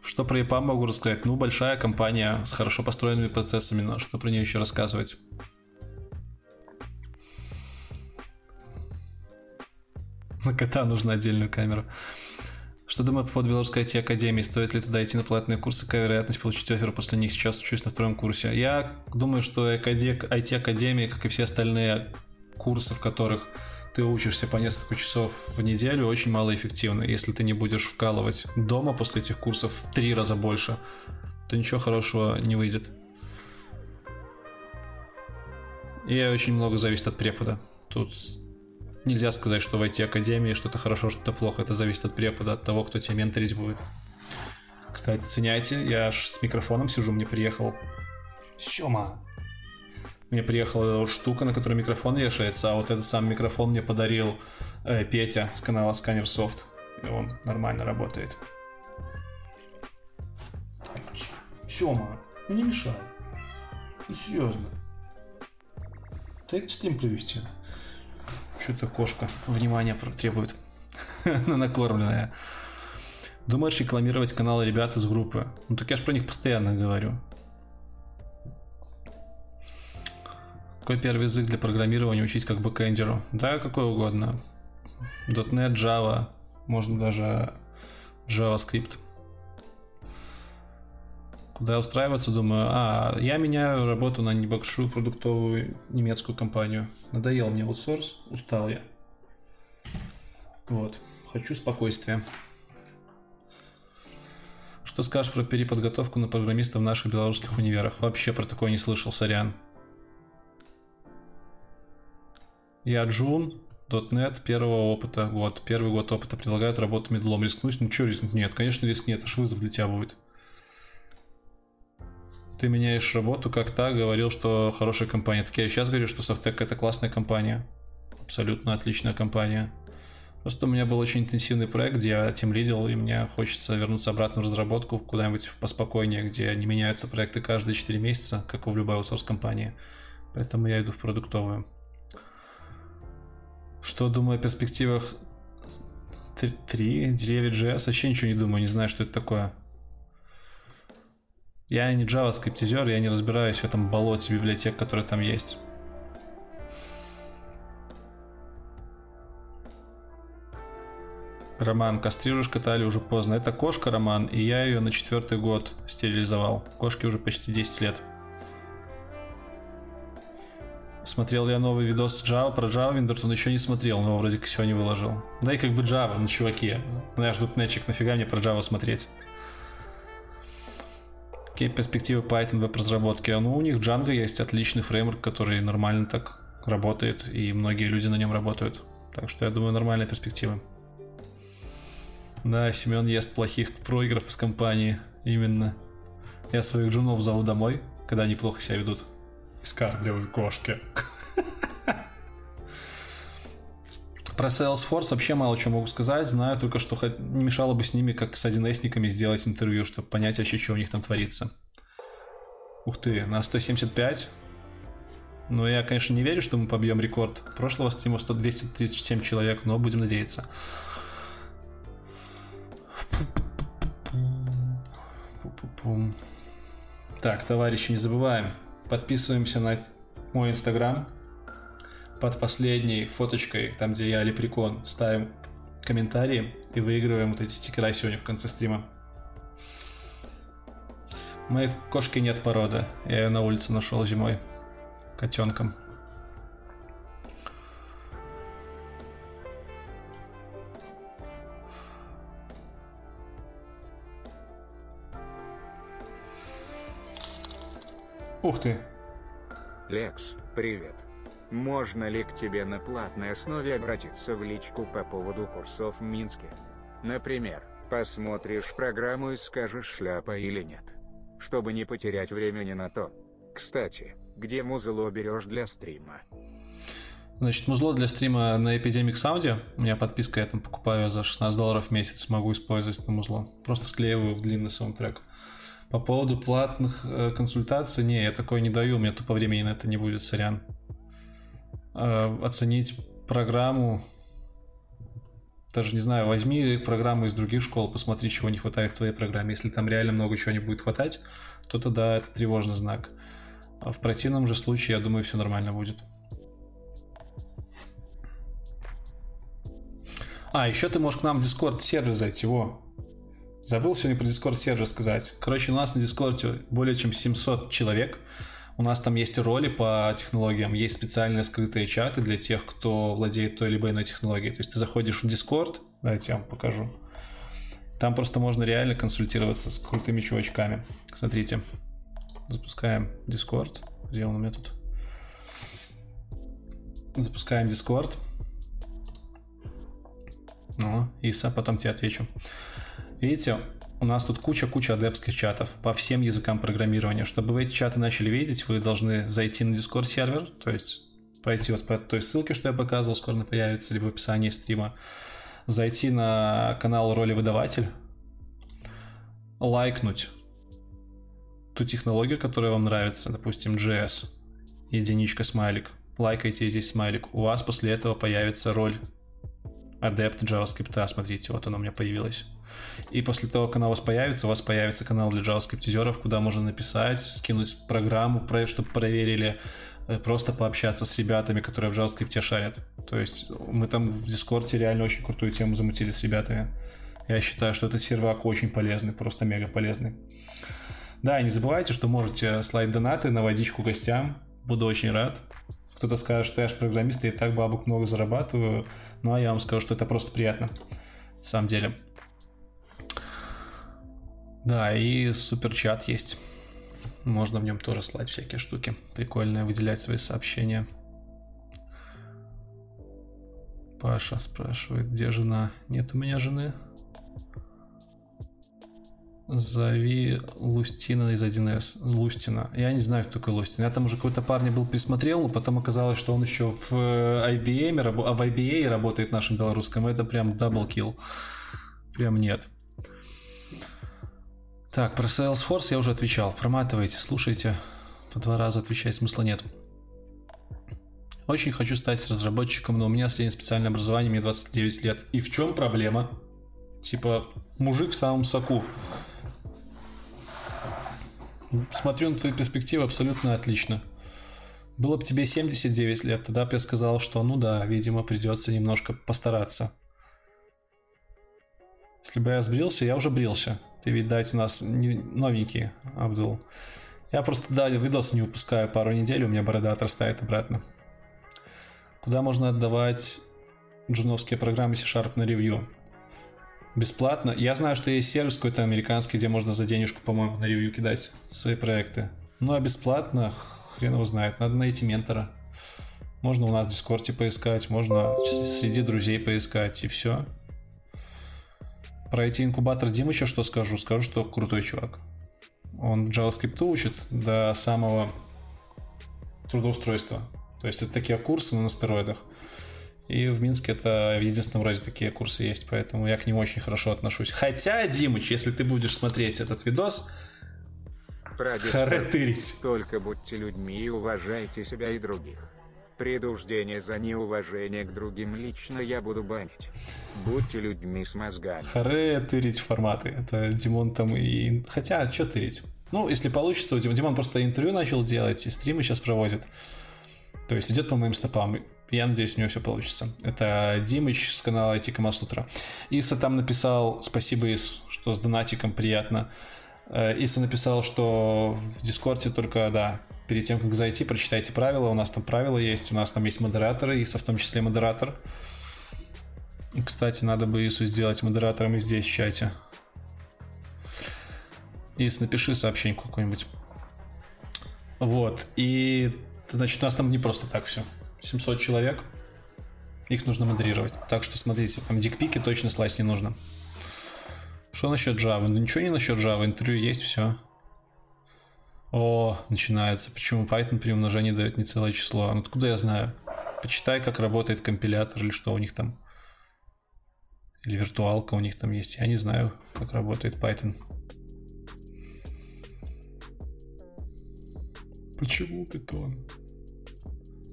Что про EPAM могу рассказать? Ну, большая компания с хорошо построенными процессами, но что про нее еще рассказывать? На кота нужна отдельную камеру. Что думаю по поводу Белорусской IT-академии? Стоит ли туда идти на платные курсы? Какая вероятность получить офер после них? Сейчас учусь на втором курсе. Я думаю, что IT-академия, как и все остальные курсы, в которых ты учишься по несколько часов в неделю, очень малоэффективно. Если ты не будешь вкалывать дома после этих курсов в три раза больше, то ничего хорошего не выйдет. И очень много зависит от препода. Тут нельзя сказать, что в IT-академии что-то хорошо, что-то плохо. Это зависит от препода, от того, кто тебя менторить будет. Кстати, ценяйте, я аж с микрофоном сижу, мне приехал Сёма. Мне приехала штука, на которой микрофон вешается, а вот этот сам микрофон мне подарил э, Петя с канала Scanner Soft. И он нормально работает. Сёма, ну не мешай. Ну серьезно. Дай стрим провести. Что-то кошка внимание требует. Она накормленная. Думаешь рекламировать каналы ребят из группы? Ну так я же про них постоянно говорю. Какой первый язык для программирования учить как бэкэндеру? Да, какой угодно. .NET, Java, можно даже JavaScript. Куда устраиваться, думаю, а, я меняю работу на небольшую продуктовую немецкую компанию. Надоел мне аутсорс, устал я. Вот, хочу спокойствия. Что скажешь про переподготовку на программиста в наших белорусских универах? Вообще про такое не слышал, сорян. Я Джун, .NET, первого опыта, год. Первый год опыта предлагают работу медлом. Рискнуть? Ну что рискнуть? Нет, конечно рискни, это ж вызов для тебя будет ты меняешь работу как так, говорил, что хорошая компания. Так я сейчас говорю, что Софтек это классная компания. Абсолютно отличная компания. Просто у меня был очень интенсивный проект, где я тем лидил, и мне хочется вернуться обратно в разработку куда-нибудь поспокойнее, где не меняются проекты каждые 4 месяца, как в любой аутсорс компании. Поэтому я иду в продуктовую. Что думаю о перспективах 3, JS? Вообще ничего не думаю, не знаю, что это такое. Я не JavaScript, я не разбираюсь в этом болоте библиотек, которые там есть. Роман, кастрируешь Катали уже поздно. Это кошка, Роман, и я ее на четвертый год стерилизовал. Кошке уже почти 10 лет. Смотрел я новый видос Java про Java Виндерт, он еще не смотрел, но вроде как сегодня выложил. Да и как бы Java, ну чуваки. Ну я жду нечик, нафига мне про Java смотреть? Какие перспективы Python веб-разработки? Ну, у них Django есть отличный фреймворк, который нормально так работает, и многие люди на нем работают. Так что я думаю, нормальные перспективы. Да, Семен ест плохих проигров из компании. Именно. Я своих джунов зову домой, когда они плохо себя ведут. Скармливаю кошки. Про Salesforce вообще мало чего могу сказать. Знаю только, что не мешало бы с ними, как с 1С-никами, сделать интервью, чтобы понять вообще, что у них там творится. Ух ты, на 175. Но я, конечно, не верю, что мы побьем рекорд прошлого стрима 100 237 человек, но будем надеяться. Так, товарищи, не забываем. Подписываемся на мой инстаграм, под последней фоточкой, там где я лепрекон, ставим комментарии и выигрываем вот эти стикера сегодня в конце стрима. Моей кошки нет породы. Я ее на улице нашел зимой. Котенком. Ух ты.
Лекс, привет. Можно ли к тебе на платной основе обратиться в личку по поводу курсов в Минске? Например, посмотришь программу и скажешь шляпа или нет. Чтобы не потерять времени на то. Кстати, где музло берешь для стрима?
Значит, музло для стрима на Epidemic Sound. У меня подписка, я там покупаю за 16 долларов в месяц, могу использовать это музло. Просто склеиваю в длинный саундтрек. По поводу платных э, консультаций, не, я такое не даю, у меня тупо времени на это не будет, сорян. Э, оценить программу, даже не знаю, возьми программу из других школ, посмотри, чего не хватает в твоей программе. Если там реально много чего не будет хватать, то тогда это тревожный знак. А в противном же случае, я думаю, все нормально будет. А, еще ты можешь к нам в Discord сервер зайти, во. Забыл сегодня про Discord сервер сказать. Короче, у нас на Discord более чем 700 человек. У нас там есть роли по технологиям, есть специальные скрытые чаты для тех, кто владеет той либо иной технологией. То есть ты заходишь в Discord, давайте я вам покажу. Там просто можно реально консультироваться с крутыми чувачками. Смотрите, запускаем Discord. Где он у меня тут? Запускаем Discord. Ну, Иса, потом тебе отвечу. Видите, у нас тут куча-куча адепских чатов по всем языкам программирования. Чтобы вы эти чаты начали видеть, вы должны зайти на Discord сервер, то есть пройти вот по той ссылке, что я показывал, скоро она появится, либо в описании стрима, зайти на канал роли выдаватель, лайкнуть ту технологию, которая вам нравится, допустим, JS, единичка смайлик, лайкайте здесь смайлик, у вас после этого появится роль адепт JavaScript, смотрите, вот она у меня появилась. И после того, как она у вас появится, у вас появится канал для JavaScript-зеров, куда можно написать, скинуть программу, чтобы проверили, э, просто пообщаться с ребятами, которые в JavaScript шарят. То есть мы там в Дискорде реально очень крутую тему замутили с ребятами. Я считаю, что этот сервак очень полезный, просто мега полезный. Да, не забывайте, что можете слайд донаты на водичку гостям. Буду очень рад. Кто-то скажет, что я же программист, и так бабок много зарабатываю. Ну, а я вам скажу, что это просто приятно. На самом деле. Да, и суперчат есть. Можно в нем тоже слать всякие штуки. Прикольно выделять свои сообщения. Паша спрашивает, где жена? Нет у меня жены. Зови Лустина из 1С. Лустина. Я не знаю, кто такой Лустин. Я там уже какой-то парня был присмотрел, но потом оказалось, что он еще в IBM, а в IBA работает нашим белорусском. Это прям даблкил. Прям нет. Так, про Salesforce я уже отвечал. Проматывайте, слушайте. По два раза отвечать смысла нет. Очень хочу стать разработчиком, но у меня среднее специальное образование, мне 29 лет. И в чем проблема? Типа, мужик в самом соку. Смотрю на твои перспективы абсолютно отлично. Было бы тебе 79 лет, тогда бы я сказал, что ну да, видимо, придется немножко постараться. Если бы я сбрился, я уже брился. Ты, видать, у нас не новенький, Абдул. Я просто, да, видос не выпускаю пару недель, у меня борода отрастает обратно. Куда можно отдавать джуновские программы C-Sharp на ревью? Бесплатно. Я знаю, что есть сервис какой-то американский, где можно за денежку, по-моему, на ревью кидать свои проекты. Ну а бесплатно, хрен его знает, надо найти ментора. Можно у нас в Дискорде поискать, можно среди друзей поискать, и все. Про эти инкубатор Димыча что скажу? Скажу, что крутой чувак. Он JavaScript учит до самого трудоустройства. То есть это такие курсы, но на стероидах. И в Минске это в единственном роде такие курсы есть, поэтому я к нему очень хорошо отношусь. Хотя, Димыч, если ты будешь смотреть этот видос,
харетырить. Только будьте людьми и уважайте себя и других. Предуждение за неуважение к другим лично я буду банить. Будьте людьми с мозгами.
Харе тырить форматы. Это Димон там и... Хотя, что тырить? Ну, если получится, Димон просто интервью начал делать, и стримы сейчас проводит. То есть идет по моим стопам. Я надеюсь, у него все получится. Это Димыч с канала IT Камасутра. Иса там написал, спасибо, Ис, что с донатиком приятно. Э, Иса написал, что в Дискорде только, да, перед тем, как зайти, прочитайте правила. У нас там правила есть, у нас там есть модераторы, Иса в том числе модератор. И, кстати, надо бы Ису сделать модератором и здесь в чате. Ис, напиши сообщение какое-нибудь. Вот, и, значит, у нас там не просто так все. 700 человек. Их нужно модерировать. Так что смотрите, там дикпики точно слайс не нужно. Что насчет Java? Ну ничего не насчет Java, интервью есть, все. О, начинается. Почему Python при умножении дает не целое число? Ну откуда я знаю? почитай, как работает компилятор или что у них там. Или виртуалка у них там есть. Я не знаю, как работает Python. Почему Python?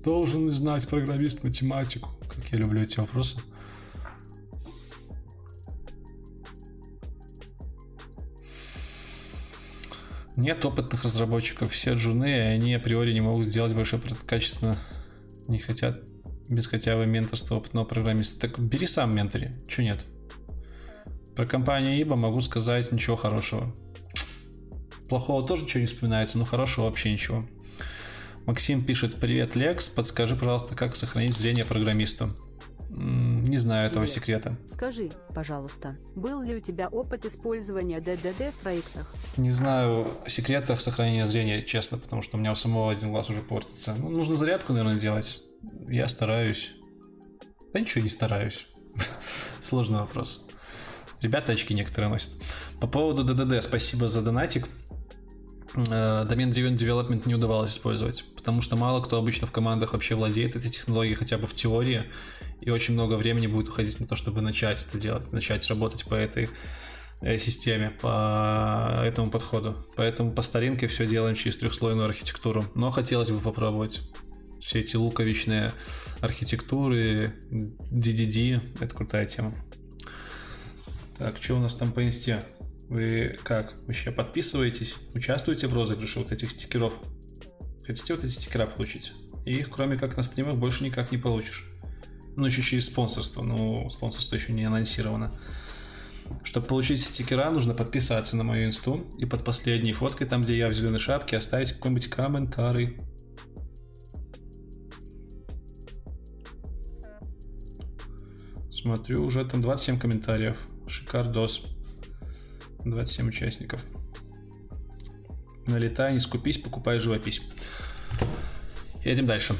Должен знать программист математику. Как я люблю эти вопросы. Нет опытных разработчиков, все джуны, и они априори не могут сделать большой продукт качественно, не хотят без хотя бы менторства опытного программиста. Так бери сам ментори, чё нет? Про компанию ИБА могу сказать ничего хорошего. Плохого тоже ничего не вспоминается, но хорошего вообще ничего. Максим пишет, привет, Лекс, подскажи, пожалуйста, как сохранить зрение программисту. Не знаю этого
Привет.
секрета.
Скажи, пожалуйста, был ли у тебя опыт использования ДДД в проектах?
Не знаю о секретах сохранения зрения, честно, потому что у меня у самого один глаз уже портится. Ну, нужно зарядку, наверное, делать. Я стараюсь. Да ничего не стараюсь. Сложный вопрос. Ребята очки некоторые носят. По поводу ДДД, спасибо за донатик. Э, Domain Driven Development не удавалось использовать, потому что мало кто обычно в командах вообще владеет этой технологией хотя бы в теории, и очень много времени будет уходить на то, чтобы начать это делать, начать работать по этой э, системе, по этому подходу. Поэтому по старинке все делаем через трехслойную архитектуру. Но хотелось бы попробовать все эти луковичные архитектуры, DDD, это крутая тема. Так, что у нас там по инсте? Вы как, вообще подписываетесь, участвуете в розыгрыше вот этих стикеров? Хотите вот эти стикера получить? И их, кроме как на стримах, больше никак не получишь. Ну, еще через спонсорство, но спонсорство еще не анонсировано. Чтобы получить стикера, нужно подписаться на мою инсту и под последней фоткой, там, где я в зеленой шапке, оставить какой-нибудь комментарий. Смотрю, уже там 27 комментариев. Шикардос. 27 участников. Налетай, не скупись, покупай живопись. Едем дальше.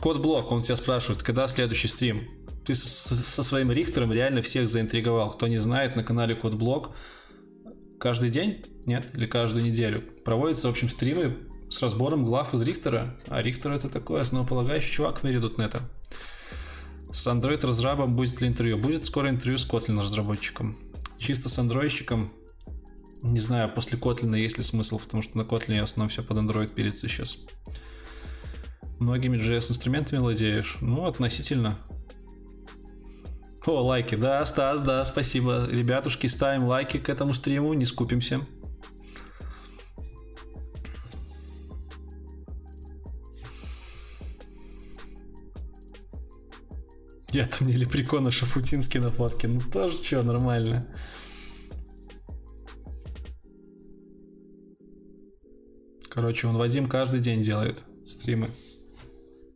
Код Блок, он тебя спрашивает, когда следующий стрим? Ты со, со своим Рихтером реально всех заинтриговал. Кто не знает, на канале Код Блок каждый день, нет, или каждую неделю проводятся, в общем, стримы с разбором глав из Рихтера. А Рихтер это такой основополагающий чувак в мире .NET. С Android разрабом будет ли интервью? Будет скоро интервью с Kotlin разработчиком. Чисто с андроидщиком не знаю, после Kotlin есть ли смысл, потому что на Kotlin в основном все под Android пилится сейчас. Многими JS инструментами владеешь? Ну, относительно. О, лайки, да, Стас, да, спасибо. Ребятушки, ставим лайки к этому стриму, не скупимся. Я там не лепрекона Шафутинский на фотке. Ну тоже что, нормально. Короче, он Вадим каждый день делает стримы.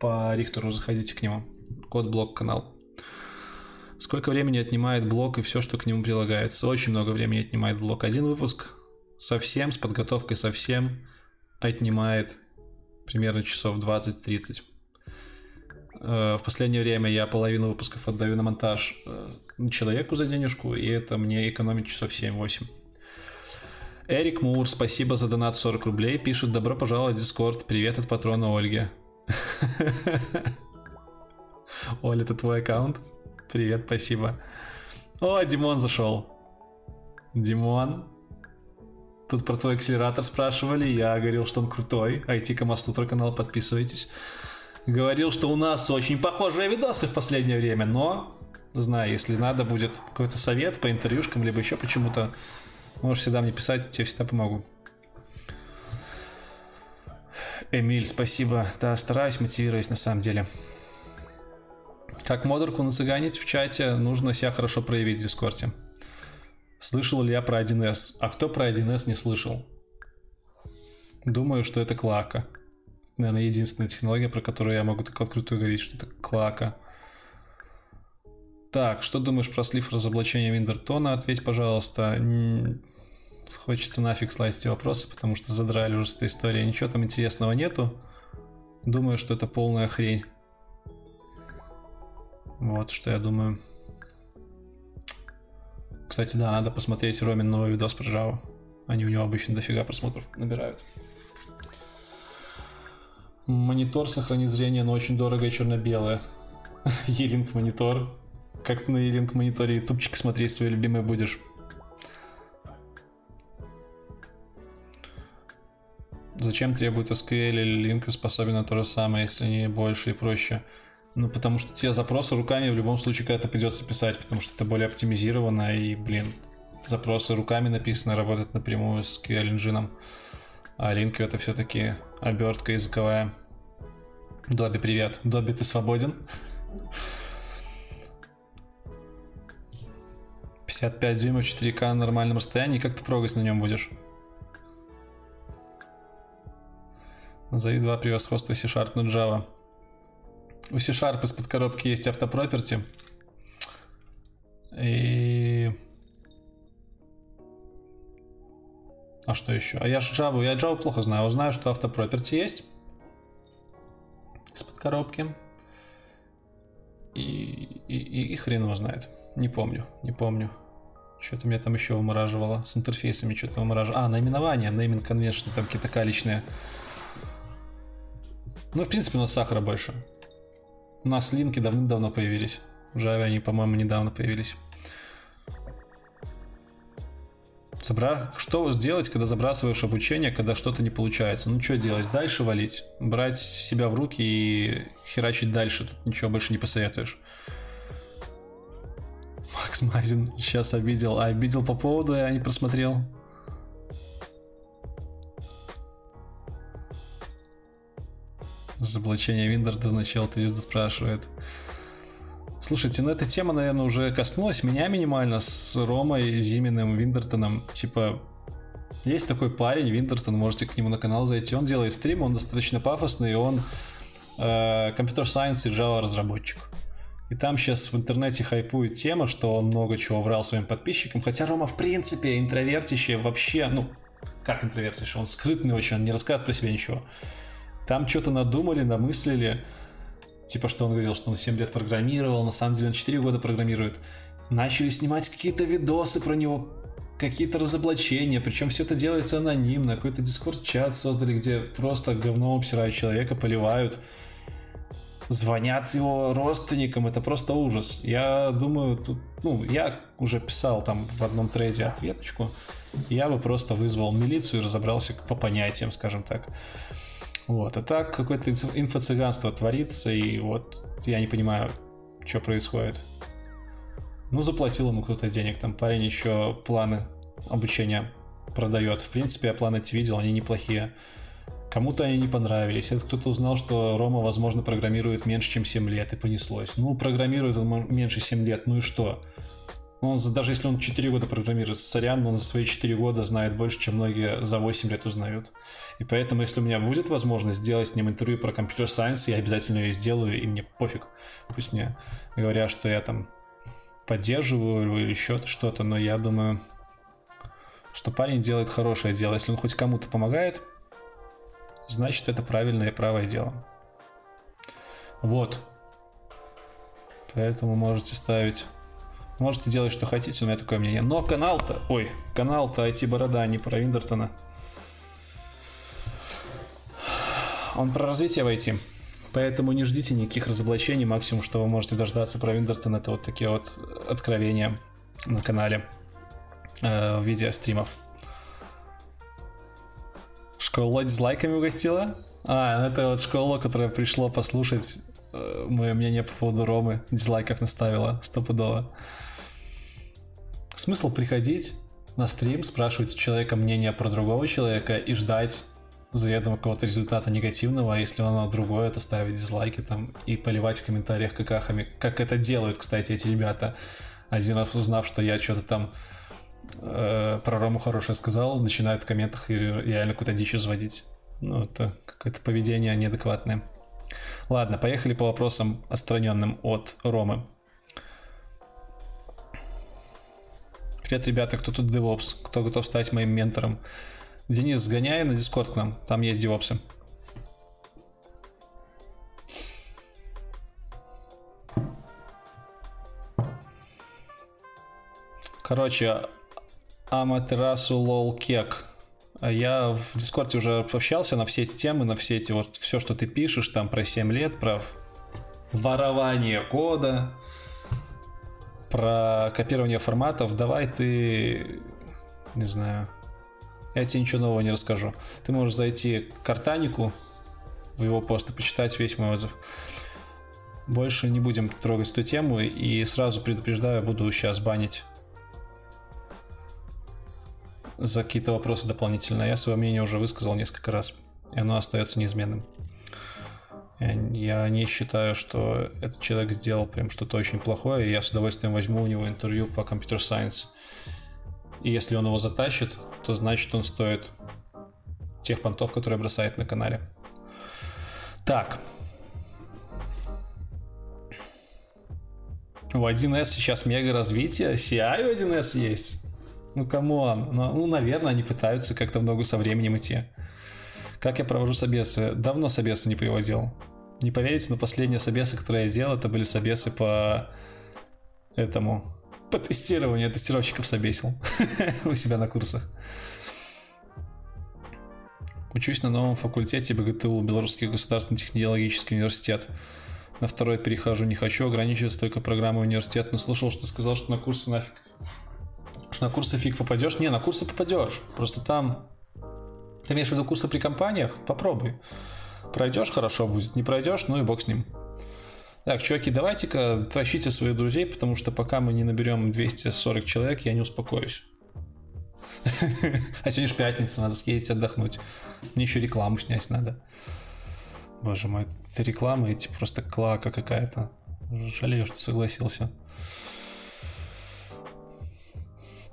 По Рихтеру заходите к нему. Код блок канал. Сколько времени отнимает блок и все, что к нему прилагается? Очень много времени отнимает блок. Один выпуск совсем, с подготовкой совсем отнимает примерно часов 20-30. Э, В последнее время я половину выпусков отдаю на монтаж э, человеку за денежку, и это мне экономит часов 7-8. Эрик Мур, спасибо за донат в 40 рублей, пишет «Добро пожаловать в Дискорд, привет от патрона Ольги». Оля, это твой аккаунт? Привет, спасибо. О, Димон зашел. Димон. Тут про твой акселератор спрашивали, я говорил, что он крутой. IT Камастутра канал, подписывайтесь. Говорил, что у нас очень похожие видосы в последнее время, но, знаю, если надо будет какой-то совет по интервьюшкам, либо еще почему-то, можешь всегда мне писать, тебе всегда помогу. Эмиль, спасибо. Да, стараюсь, мотивируюсь на самом деле. Как модерку нацыганить в чате, нужно себя хорошо проявить в Дискорде. Слышал ли я про 1С? А кто про 1С не слышал? Думаю, что это Клака. Наверное, единственная технология, про которую я могу так открыто говорить, что это Клака. Так, что думаешь про слив разоблачения Виндертона? Ответь, пожалуйста. Хочется нафиг слать эти вопросы, потому что задрали уже с этой историей. Ничего там интересного нету. Думаю, что это полная хрень. Вот что я думаю. Кстати, да, надо посмотреть Ромин новый видос про Java. Они у него обычно дофига просмотров набирают. Монитор сохранит зрение, но очень дорого и черно-белое. Елинг монитор. Как ты на Елинг мониторе ютубчик смотреть свои любимые будешь? Зачем требует SQL или Link способен на то же самое, если не больше и проще? Ну, потому что те запросы руками в любом случае когда-то придется писать, потому что это более оптимизировано, и, блин, запросы руками написаны, работают напрямую с SQL инжином. А Link это все-таки обертка языковая. Доби, привет. Доби, ты свободен? 55 дюймов 4К на нормальном расстоянии, как ты прогать на нем будешь? Назови два превосходства C-Sharp над Java. У C-Sharp из-под коробки есть автопроперти. И... А что еще? А я же Java, я Java плохо знаю. Знаю, что автопроперти есть. Из-под коробки. И, и, и, и хрен его знает. Не помню, не помню. Что-то меня там еще вымораживало. С интерфейсами что-то вымораживало. А, наименование, naming convention, там какие-то каличные. Ну, в принципе, у нас сахара больше. У нас линки давным-давно появились. В Java они, по-моему, недавно появились. Забра... Что сделать, когда забрасываешь обучение, когда что-то не получается? Ну, что делать? Дальше валить? Брать себя в руки и херачить дальше. Тут ничего больше не посоветуешь. Макс Мазин сейчас обидел. А, обидел по поводу, я не просмотрел. Заблочение Виндерда начал трижды спрашивает. Слушайте, ну эта тема, наверное, уже коснулась меня минимально с Ромой Зиминым Виндертоном. Типа, есть такой парень, Виндертон, можете к нему на канал зайти. Он делает стрим, он достаточно пафосный, он э, компьютер сайенс и Java разработчик. И там сейчас в интернете хайпует тема, что он много чего врал своим подписчикам. Хотя Рома, в принципе, интровертище вообще, ну, как интровертище, он скрытный очень, он не рассказывает про себя ничего. Там что-то надумали, намыслили. Типа, что он говорил, что он 7 лет программировал, на самом деле он 4 года программирует. Начали снимать какие-то видосы про него, какие-то разоблачения, причем все это делается анонимно, какой-то дискорд-чат создали, где просто говно обсирают человека, поливают, звонят его родственникам, это просто ужас. Я думаю, тут, ну, я уже писал там в одном трейде ответочку, я бы просто вызвал милицию и разобрался по понятиям, скажем так. Вот, а так какое-то инфо-цыганство творится, и вот я не понимаю, что происходит. Ну, заплатил ему кто-то денег, там парень еще планы обучения продает. В принципе, я планы эти видел, они неплохие. Кому-то они не понравились. Это кто-то узнал, что Рома, возможно, программирует меньше, чем 7 лет, и понеслось. Ну, программирует он меньше 7 лет, ну и что? Он, даже если он 4 года программирует, сорян, но он за свои 4 года знает больше, чем многие за 8 лет узнают. И поэтому, если у меня будет возможность сделать с ним интервью про компьютер сайенс, я обязательно ее сделаю, и мне пофиг. Пусть мне говорят, что я там поддерживаю или еще что-то, но я думаю, что парень делает хорошее дело. Если он хоть кому-то помогает, значит это правильное и правое дело. Вот. Поэтому можете ставить Можете делать, что хотите, у меня такое мнение. Но канал-то, ой, канал-то IT-борода, а не про Виндертона. Он про развитие в IT. Поэтому не ждите никаких разоблачений. Максимум, что вы можете дождаться про Виндертон, это вот такие вот откровения на канале э, в виде стримов. Школа дизлайками угостила? А, это вот школа, которая пришла послушать мое мнение по поводу Ромы. Дизлайков наставила стопудово. Смысл приходить на стрим, спрашивать у человека мнение про другого человека и ждать заведомо какого-то результата негативного, а если оно другое, то ставить дизлайки там и поливать в комментариях какахами. Как это делают, кстати, эти ребята. Один раз узнав, что я что-то там э, про Рому хорошее сказал, начинают в комментах реально какую-то дичь изводить. Ну, это какое-то поведение неадекватное. Ладно, поехали по вопросам отстраненным от Ромы. Привет, ребята, кто тут DevOps, кто готов стать моим ментором. Денис, сгоняй на Discord к нам, там есть девопсы. Короче, Аматерасу lol кек. А я в Дискорде уже общался на все эти темы, на все эти вот все, что ты пишешь, там про 7 лет, про ворование кода, про копирование форматов. Давай ты, не знаю, я тебе ничего нового не расскажу. Ты можешь зайти к Картанику в его пост и почитать весь мой отзыв. Больше не будем трогать эту тему и сразу предупреждаю, буду сейчас банить за какие-то вопросы дополнительно. Я свое мнение уже высказал несколько раз, и оно остается неизменным. Я не считаю, что этот человек сделал прям что-то очень плохое, и я с удовольствием возьму у него интервью по компьютер Science. И если он его затащит, то значит он стоит тех понтов, которые бросает на канале. Так. У 1С сейчас мега развитие. CI у 1С есть. Ну, come on. Ну, ну, наверное, они пытаются как-то в ногу со временем идти. Как я провожу собесы? Давно собесы не проводил. Не поверите, но последние собесы, которые я делал, это были собесы по этому по тестированию тестировщиков собесил у себя на курсах. Учусь на новом факультете БГТУ, Белорусский государственный технологический университет. На второй перехожу не хочу, ограничиваться только программой университета. Но слышал, что сказал, что на курсы нафиг что на курсы фиг попадешь. Не, на курсы попадешь. Просто там... Ты имеешь в виду курсы при компаниях? Попробуй. Пройдешь, хорошо будет. Не пройдешь, ну и бог с ним. Так, чуваки, давайте-ка тащите своих друзей, потому что пока мы не наберем 240 человек, я не успокоюсь. А сегодня же пятница, надо съездить отдохнуть. Мне еще рекламу снять надо. Боже мой, это реклама, эти просто клака какая-то. Жалею, что согласился.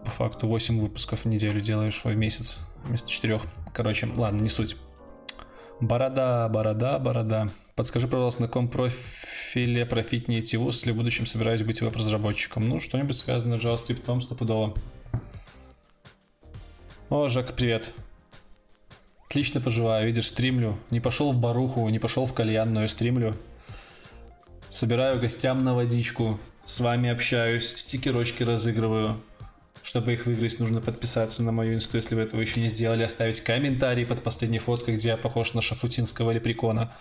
По факту 8 выпусков в неделю делаешь в месяц вместо 4. Короче, ладно, не суть. Борода, борода, борода. Подскажи, пожалуйста, на каком профиле профитнее вуз, если в будущем собираюсь быть веб-разработчиком? Ну, что-нибудь связано с JavaScript стопудово. О, Жак, привет. Отлично поживаю, видишь, стримлю. Не пошел в баруху, не пошел в кальянную, стримлю. Собираю гостям на водичку, с вами общаюсь, стикерочки разыгрываю. Чтобы их выиграть, нужно подписаться на мою инсту, если вы этого еще не сделали, оставить комментарий под последней фоткой, где я похож на шафутинского лепрекона.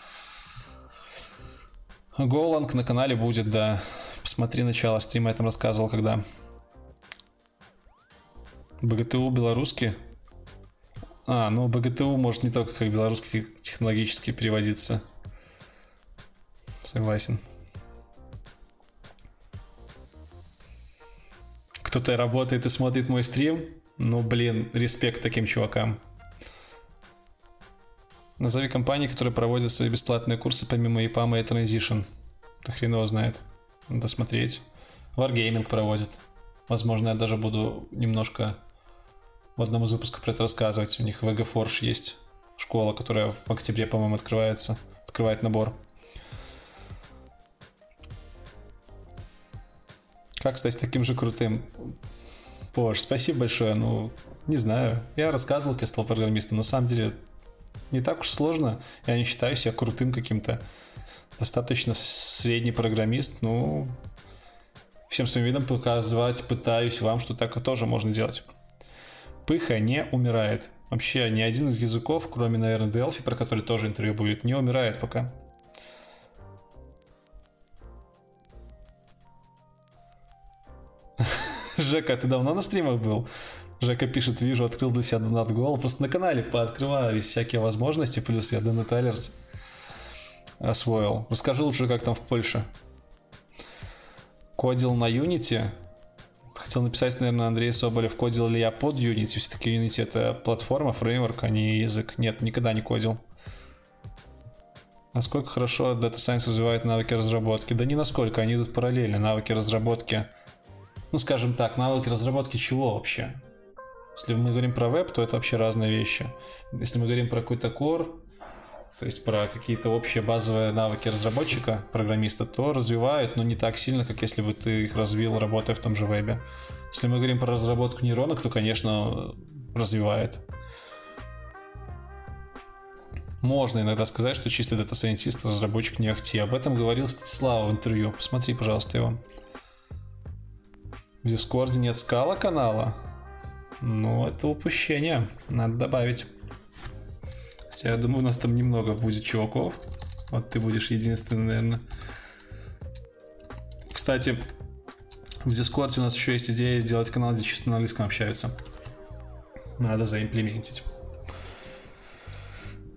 Голанг на канале будет, да. Посмотри начало стрима, я там рассказывал, когда. БГТУ белорусский? А, ну БГТУ может не только как белорусский технологически переводиться. Согласен. Кто-то работает и смотрит мой стрим, ну, блин, респект таким чувакам. Назови компании, которые проводят свои бесплатные курсы помимо EPAM и Transition. Да хрен его знает. Надо смотреть. Wargaming проводит. Возможно, я даже буду немножко в одном из выпусков про это рассказывать. У них VG Forge есть школа, которая в октябре, по-моему, открывается. Открывает набор. Как стать таким же крутым? Боже, спасибо большое. Ну, не знаю. Я рассказывал, как я стал программистом. На самом деле, не так уж сложно. Я не считаю себя крутым каким-то. Достаточно средний программист. Ну, всем своим видом показывать пытаюсь вам, что так тоже можно делать. Пыха не умирает. Вообще ни один из языков, кроме, наверное, Delphi, про который тоже интервью будет, не умирает пока. Жека, ты давно на стримах был? Жека пишет, вижу, открыл для себя донат гол. Просто на канале пооткрываю всякие возможности, плюс я Донат Алерс освоил. Расскажи лучше, как там в Польше. Кодил на Unity. Хотел написать, наверное, Андрей Соболев, кодил ли я под Unity. Все-таки Unity это платформа, фреймворк, а не язык. Нет, никогда не кодил. Насколько хорошо Data Science развивает навыки разработки? Да не насколько, они идут параллельно. Навыки разработки ну, скажем так, навыки разработки чего вообще? Если мы говорим про веб, то это вообще разные вещи. Если мы говорим про какой-то core, то есть про какие-то общие базовые навыки разработчика, программиста, то развивает, но не так сильно, как если бы ты их развил, работая в том же вебе. Если мы говорим про разработку нейронок, то, конечно, развивает. Можно иногда сказать, что чистый data scientist, разработчик не ахти. Об этом говорил Станислав в интервью. Посмотри, пожалуйста, его. В Дискорде нет Scala канала? Ну, это упущение. Надо добавить. Хотя, я думаю, у нас там немного будет чуваков. Вот ты будешь единственный, наверное. Кстати, в Дискорде у нас еще есть идея сделать канал, где чисто на английском общаются. Надо заимплементить.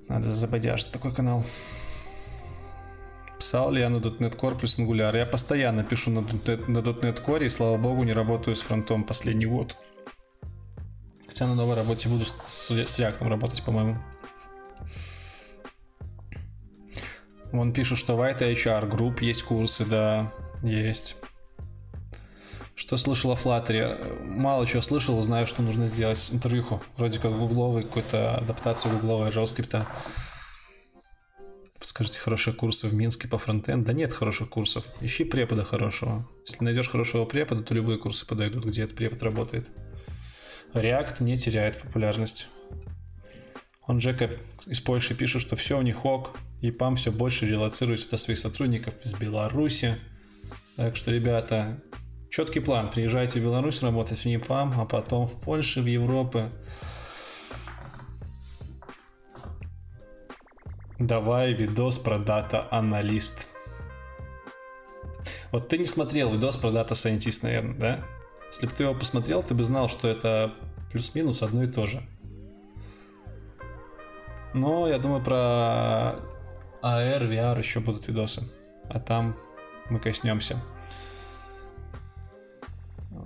Надо забодяжить такой канал. Писал ли я на .NET Core плюс Angular? Я постоянно пишу на .NET, Core и, слава богу, не работаю с фронтом последний год. Хотя на новой работе буду с, с React работать, по-моему. Он пишет, что IT HR Group есть курсы, да, есть. Что слышал о Flutter? Мало чего слышал, знаю, что нужно сделать интервьюху. Вроде как гугловый, какую-то адаптацию гугловой JavaScript. Подскажите, хорошие курсы в Минске по фронтенд? Да нет хороших курсов. Ищи препода хорошего. Если найдешь хорошего препода, то любые курсы подойдут, где этот препод работает. React не теряет популярность. Он Джека из Польши пишет, что все у них ок, и ПАМ все больше релацирует сюда своих сотрудников из Беларуси. Так что, ребята, четкий план. Приезжайте в Беларусь работать в НИПАМ, а потом в Польше, в Европу. Давай видос про дата аналист. Вот ты не смотрел видос про дата сайентист, наверное, да? Если бы ты его посмотрел, ты бы знал, что это плюс-минус одно и то же. Но я думаю, про AR, VR еще будут видосы. А там мы коснемся.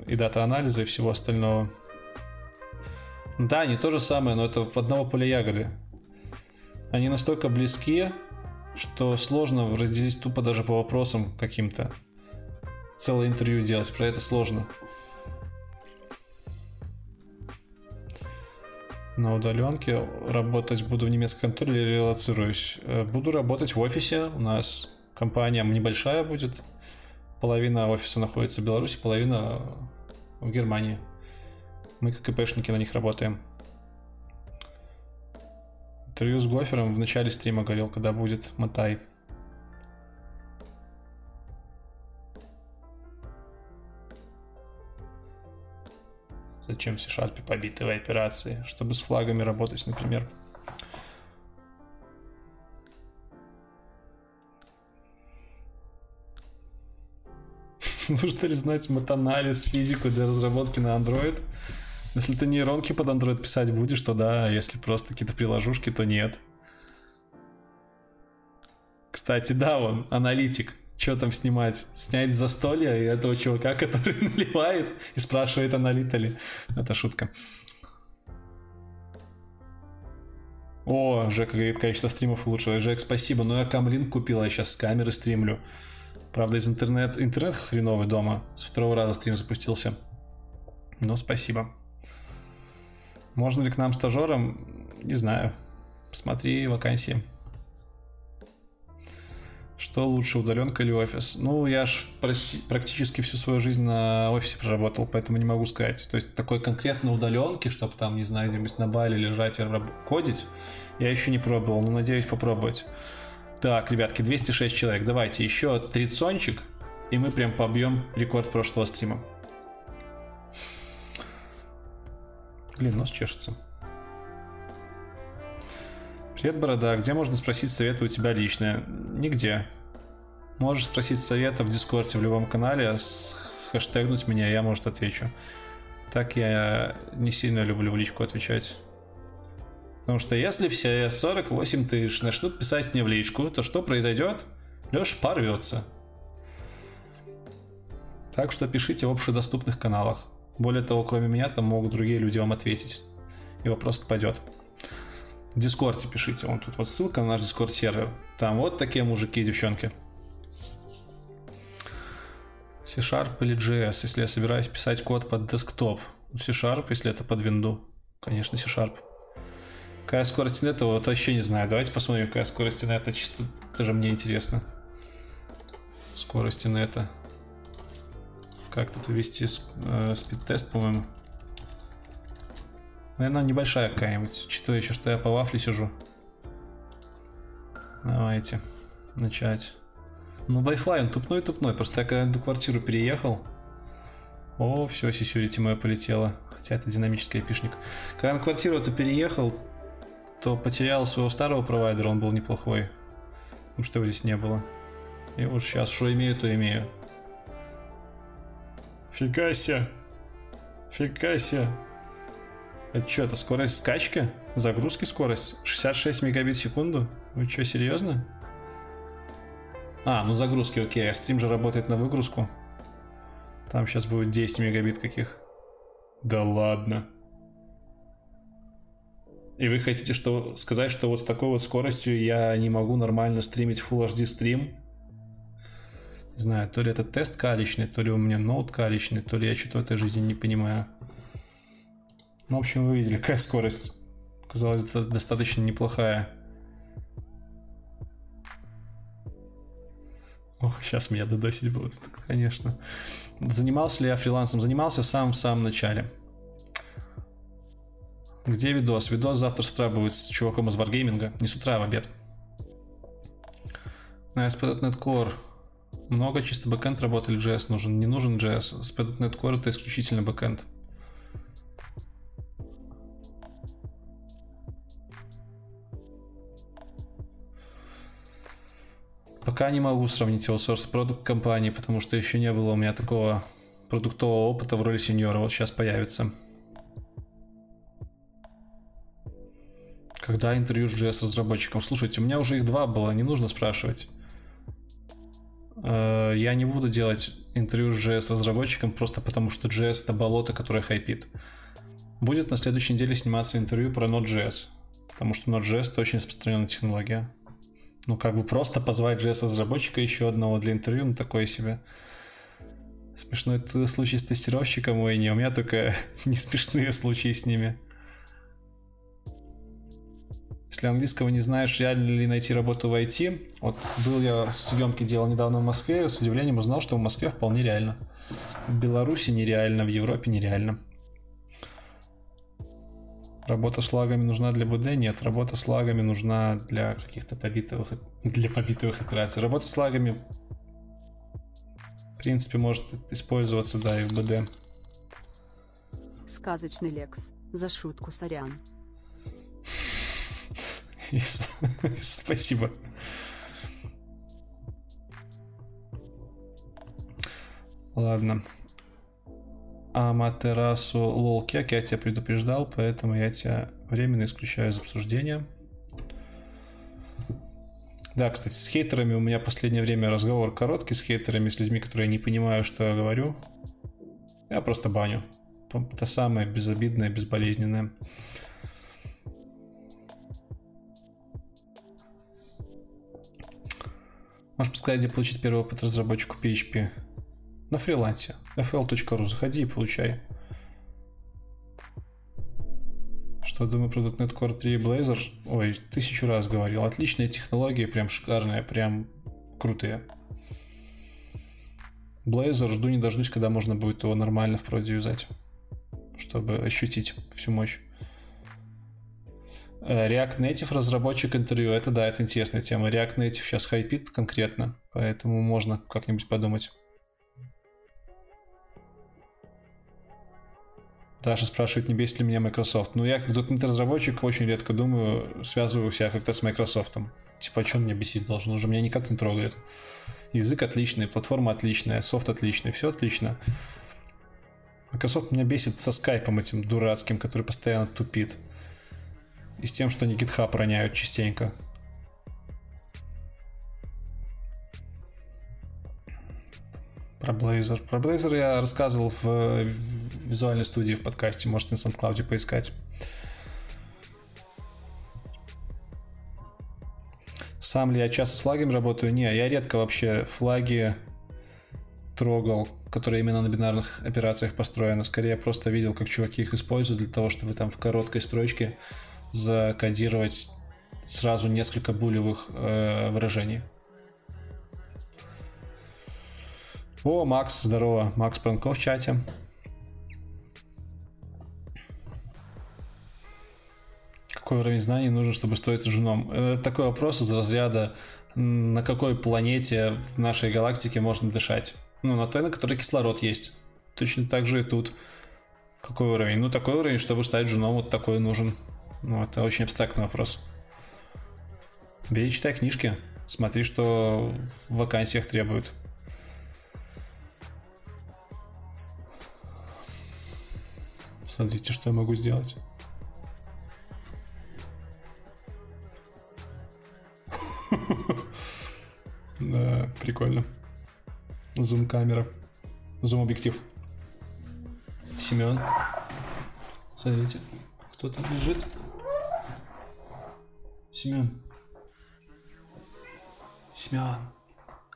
И дата-анализа, и всего остального. Да, не то же самое, но это одного поля ягоды. Они настолько близки, что сложно разделить тупо даже по вопросам каким-то. Целое интервью делать, про это сложно. на удаленке. Работать буду в немецкой конторе или релацируюсь? Э, буду работать в офисе. У нас компания небольшая будет. Половина офиса находится в Беларуси, половина в Германии. Мы как ИПшники на них работаем. Интервью с Гофером в начале стрима говорил, когда будет. Мотай. Зачем C-Sharp побитые операции? Чтобы с флагами работать, например. Нужно ли знать матанализ, физику для разработки на Android? Если ты нейронки под Android писать будешь, то да, если просто какие-то приложушки, то нет. Кстати, да, он аналитик. Что там снимать? Снять застолье и этого чувака, который наливает и спрашивает, а налито ли. Это шутка. О, Жека говорит, качество стримов улучшилось. Жек, спасибо, но я камлинг купил, я сейчас с камеры стримлю. Правда, из интернет, интернет хреновый дома. С второго раза стрим запустился. Но спасибо. Можно ли к нам стажерам? Не знаю. Посмотри вакансии. Что лучше, удаленка или офис? Ну, я ж практически всю свою жизнь на офисе проработал, поэтому не могу сказать. То есть такой конкретно удаленки, чтобы там, не знаю, где-нибудь на бале лежать и кодить, я еще не пробовал, но надеюсь попробовать. Так, ребятки, 206 человек. Давайте еще трицончик, и мы прям побьем рекорд прошлого стрима. Блин, нос чешется. Привет, Борода. Где можно спросить совета у тебя лично? Нигде. Можешь спросить совета в Дискорде в любом канале, с хэштегнуть меня, я, может, отвечу. Так я не сильно люблю в личку отвечать. Потому что если все 48 тысяч начнут писать мне в личку, то что произойдет? Леша порвется. Так что пишите в общедоступных каналах. Более того, кроме меня, там могут другие люди вам ответить. И вопрос пойдет. В Дискорде пишите. Вон тут вот ссылка на наш Discord сервер. Там вот такие мужики и девчонки. C-Sharp или JS, если я собираюсь писать код под десктоп. C-Sharp, если это под винду. Конечно, C-Sharp. Какая скорость нета, вот вообще не знаю. Давайте посмотрим, какая скорость нета. Чисто даже мне интересно. Скорость нета. Как тут ввести э, спид-тест, по-моему. Наверное, небольшая какая-нибудь, учитывая еще, что я по вафле сижу. Давайте начать. Ну, Wi-Fi он тупной-тупной, просто я когда эту квартиру переехал, О, все, security мое полетело. Хотя это динамический айпишник. Когда на квартиру то переехал, то потерял своего старого провайдера, он был неплохой. Потому что его здесь не было. И вот сейчас, что имею, то имею. Фига себе. Фига себе. Это что, это скорость скачки? Загрузки скорость? 66 мегабит в секунду? Вы что, серьезно? А, ну загрузки, окей, а стрим же работает на выгрузку. Там сейчас будет 10 мегабит каких. Да ладно. И вы хотите что, сказать, что вот с такой вот скоростью я не могу нормально стримить Full HD стрим? Не знаю, то ли это тест каличный, то ли у меня ноут каличный, то ли я что-то в этой жизни не понимаю. Ну, в общем, вы видели, какая скорость. Казалось, это достаточно неплохая. Ох, сейчас меня додосить будут, конечно. Занимался ли я фрилансом? Занимался в самом-самом начале. Где видос? Видос завтра с утра будет с чуваком из Wargaming. Не с утра, а в обед. На ASP.NET Core много чисто бэкэнд работы или JS нужен? Не нужен JS. ASP.NET Core это исключительно бэкэнд. Пока не могу сравнить его с source продукт компании, потому что еще не было у меня такого продуктового опыта в роли сеньора. Вот сейчас появится. Когда интервью с JS разработчиком? Слушайте, у меня уже их два было, не нужно спрашивать. Э, я не буду делать интервью с JS разработчиком просто потому, что JS это болото, которое хайпит. Будет на следующей неделе сниматься интервью про Node.js, потому что Node.js это очень распространенная технология. Ну, как бы просто позвать JS-разработчика еще одного для интервью, ну, такое себе. Смешной случай с тестировщиком мой, не, у меня только не смешные случаи с ними. Если английского не знаешь, реально ли найти работу в IT, вот был я съемки делал недавно в Москве, с удивлением узнал, что в Москве вполне реально. В Беларуси нереально, в Европе нереально. Работа с лагами нужна для БД? Нет, работа с лагами нужна для каких-то побитовых, для побитовых операций. Работа с лагами, в принципе, может использоваться, да, и в БД.
Сказочный Лекс. За шутку сорян.
Спасибо. Ладно. Аматерасу Лолкек, я тебя предупреждал, поэтому я тебя временно исключаю из обсуждения. Да, кстати, с хейтерами у меня последнее время разговор короткий с хейтерами, с людьми, которые не понимают, что я говорю. Я просто баню. Это самое безобидное, безболезненное. Можешь подсказать, где получить первый опыт разработчику PHP? На фрилансе. fl.ru. Заходи и получай. Что думаю про .NET Core 3 и Blazor? Ой, тысячу раз говорил. Отличные технологии, прям шикарные, прям крутые. Blazor жду не дождусь, когда можно будет его нормально в проде юзать, чтобы ощутить всю мощь. Э, React Native разработчик интервью, это да, это интересная тема. React Native сейчас хайпит конкретно, поэтому можно как-нибудь подумать. Даша спрашивает, не бесит ли меня Microsoft. Ну, я как .NET разработчик очень редко думаю, связываю себя как-то с Microsoft. Типа, что меня бесить должно? Уже меня никак не трогает. Язык отличный, платформа отличная, софт отличный, все отлично. Microsoft меня бесит со скайпом этим дурацким, который постоянно тупит. И с тем, что они GitHub роняют частенько. Про Blazor. Про Blazor я рассказывал в визуальной студии в подкасте. Можете на SoundCloud поискать. Сам ли я часто с флагами работаю? Не, я редко вообще флаги трогал, которые именно на бинарных операциях построены. Скорее, я просто видел, как чуваки их используют для того, чтобы там в короткой строчке закодировать сразу несколько булевых э, выражений. О, Макс, здорово. Макс Пранков в чате. Какой уровень знаний нужен, чтобы строить с женом? Это такой вопрос из разряда, на какой планете в нашей галактике можно дышать? Ну, на той, на которой кислород есть. точно так же и тут. Какой уровень? Ну, такой уровень, чтобы стать женом, вот такой нужен. Ну, это очень абстрактный вопрос. Бей, читай книжки. Смотри, что в вакансиях требуют. Смотрите, что я могу сделать. Да, прикольно. Зум-камера. Зум-объектив. Семен. Смотрите, кто там лежит. Семен. Семен.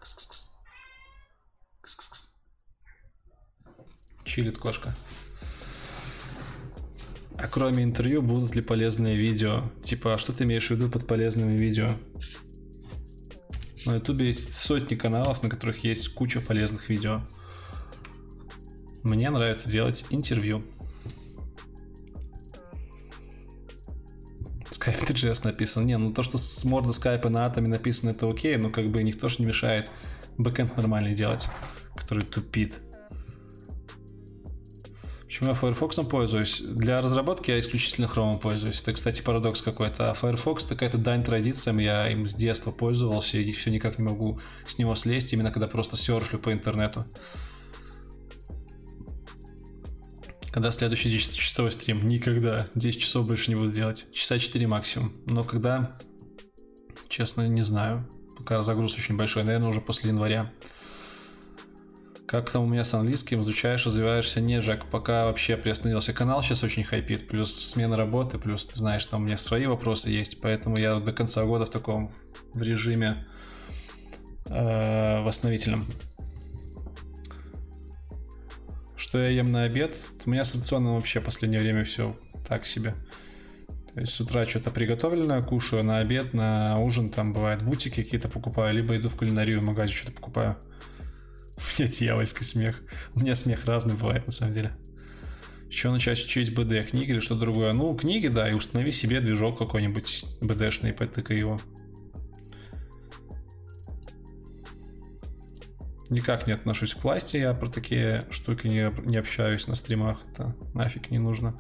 Кс-кс-кс. Кс-кс-кс. Чилит кошка. А кроме интервью, будут ли полезные видео? Типа, а что ты имеешь в виду под полезными видео? На ютубе есть сотни каналов, на которых есть куча полезных видео. Мне нравится делать интервью. Skype 3GS написан. Не, ну то, что с морда скайпа на атоме написано, это окей, но как бы никто же не мешает бэкэнд нормальный делать, который тупит. Почему я Firefox пользуюсь? Для разработки я исключительно Chrome пользуюсь. Это, кстати, парадокс какой-то. А Firefox какая-то дань традициям. Я им с детства пользовался и все никак не могу с него слезть, именно когда просто серфлю по интернету. Когда следующий 10-часовой стрим? Никогда. 10 часов больше не буду делать. Часа 4 максимум. Но когда? Честно, не знаю. Пока загруз очень большой. Наверное, уже после января. Как там у меня с английским? Изучаешь, развиваешься? Не, Жак, пока вообще приостановился канал, сейчас очень хайпит, плюс смена работы, плюс ты знаешь, там у меня свои вопросы есть, поэтому я до конца года в таком в режиме э, восстановительном. Что я ем на обед? У меня рационом вообще в последнее время все так себе. То есть с утра что-то приготовленное кушаю, на обед, на ужин там бывает бутики какие-то покупаю, либо иду в кулинарию в магазин что-то покупаю. У меня дьявольский смех. У меня смех разный бывает, на самом деле. Еще начать учить БД, книги или что-то другое. Ну, книги, да, и установи себе движок какой-нибудь БДшный, потыкай его. Никак не отношусь к власти, я про такие штуки не, не общаюсь на стримах, это нафиг не нужно.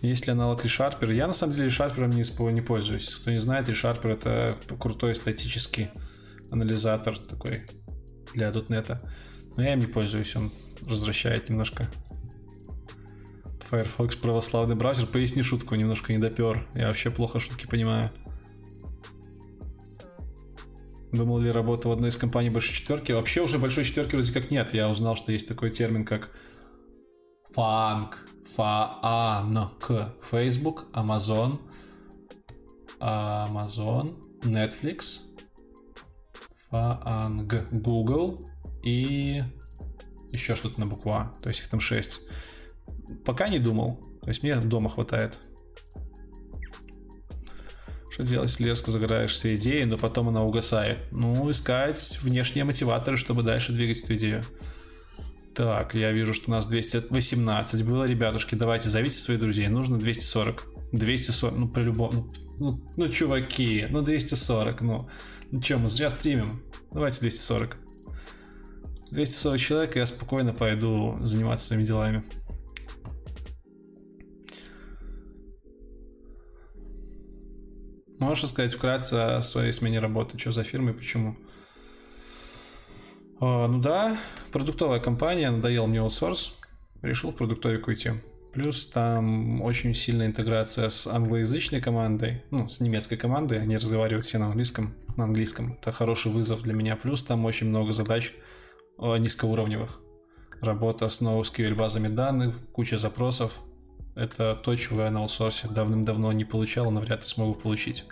Есть ли аналог ReSharper? Я на самом деле ReSharper не, не пользуюсь. Кто не знает, ReSharper это крутой статический анализатор такой для .NET. Но я им не пользуюсь, он возвращает немножко. Firefox православный браузер. Поясни шутку, немножко не допер. Я вообще плохо шутки понимаю. Думал ли работа в одной из компаний большой четверки? Вообще уже большой четверки вроде как нет. Я узнал, что есть такой термин, как фанк, фаанк. Facebook, Amazon, Amazon, Netflix, Фаанг, Google и еще что-то на букву А. То есть их там 6. Пока не думал. То есть мне дома хватает. Что делать, если резко загораешься идеей, но потом она угасает? Ну, искать внешние мотиваторы, чтобы дальше двигать эту идею. Так, я вижу, что у нас 218 было. Ребятушки, давайте зовите своих друзей. Нужно 240. 240, ну, при любом... Ну, ну, ну чуваки, ну, 240, ну. Ну что, мы зря стримим. Давайте 240. 240 человек, и я спокойно пойду заниматься своими делами. Можешь сказать вкратце о своей смене работы? Что за фирма и почему? А, ну да, продуктовая компания, надоел мне аутсорс, решил в продуктовик уйти. Плюс там очень сильная интеграция с англоязычной командой, ну, с немецкой командой, они разговаривают все на английском, на английском. Это хороший вызов для меня. Плюс там очень много задач низкоуровневых. Работа с NoSQL базами данных, куча запросов. Это то, чего я на аутсорсе давным-давно не получал, но вряд ли смогу получить.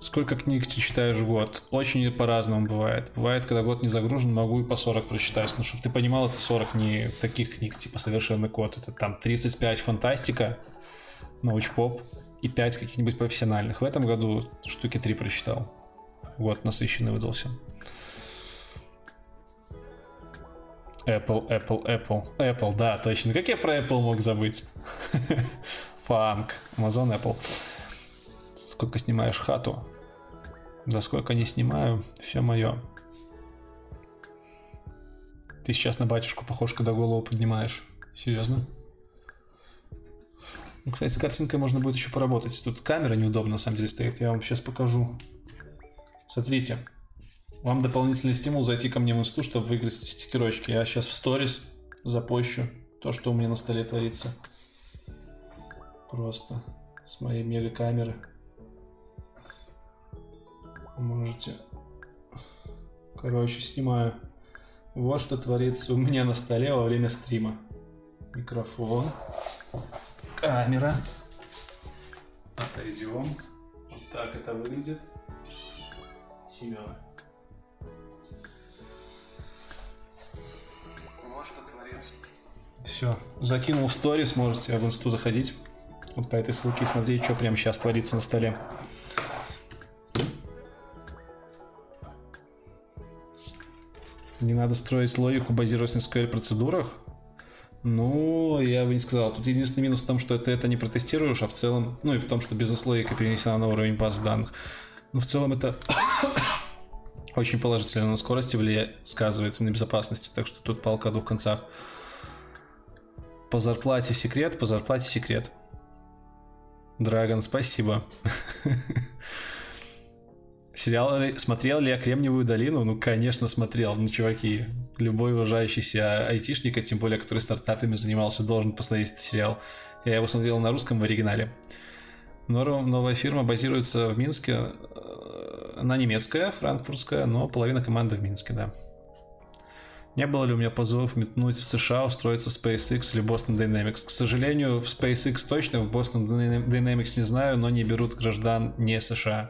Сколько книг ты читаешь в год? Очень по-разному бывает. Бывает, когда год не загружен, могу и по 40 прочитать. Но чтобы ты понимал, это 40 не таких книг, типа совершенный код. Это там 35 фантастика, научпоп и 5 каких-нибудь профессиональных. В этом году штуки 3 прочитал. Год насыщенный выдался. Apple, Apple, Apple. Apple, да, точно. Как я про Apple мог забыть? Фанк. Amazon, Apple сколько снимаешь хату. За сколько не снимаю, все мое. Ты сейчас на батюшку похож, когда голову поднимаешь. Серьезно? Ну, кстати, с картинкой можно будет еще поработать. Тут камера неудобно на самом деле стоит. Я вам сейчас покажу. Смотрите. Вам дополнительный стимул зайти ко мне в инсту, чтобы выиграть стикерочки. Я сейчас в сторис запощу то, что у меня на столе творится. Просто с моей мега камеры. Можете. Короче, снимаю. Вот что творится у меня на столе во время стрима. Микрофон. Камера. Отойдем. Вот так это выглядит. Семен. Все. Закинул в сторис, можете в инсту заходить. Вот по этой ссылке смотреть, что прямо сейчас творится на столе. Не надо строить логику, базируясь на SQL процедурах. Ну, я бы не сказал. Тут единственный минус в том, что ты это не протестируешь, а в целом, ну и в том, что бизнес-логика перенесена на уровень баз данных. Но в целом это очень положительно на скорости влияет, сказывается на безопасности, так что тут палка о двух концах. По зарплате секрет, по зарплате секрет. Драгон, спасибо. Сериал смотрел ли я Кремниевую долину? Ну, конечно, смотрел. Ну, чуваки, любой уважающийся айтишник, а тем более, который стартапами занимался, должен посмотреть этот сериал. Я его смотрел на русском в оригинале. Новая фирма базируется в Минске. Э, она немецкая, франкфуртская, но половина команды в Минске, да. Не было ли у меня позывов метнуть в США, устроиться в SpaceX или Boston Dynamics? К сожалению, в SpaceX точно, в Boston Dynamics не знаю, но не берут граждан не США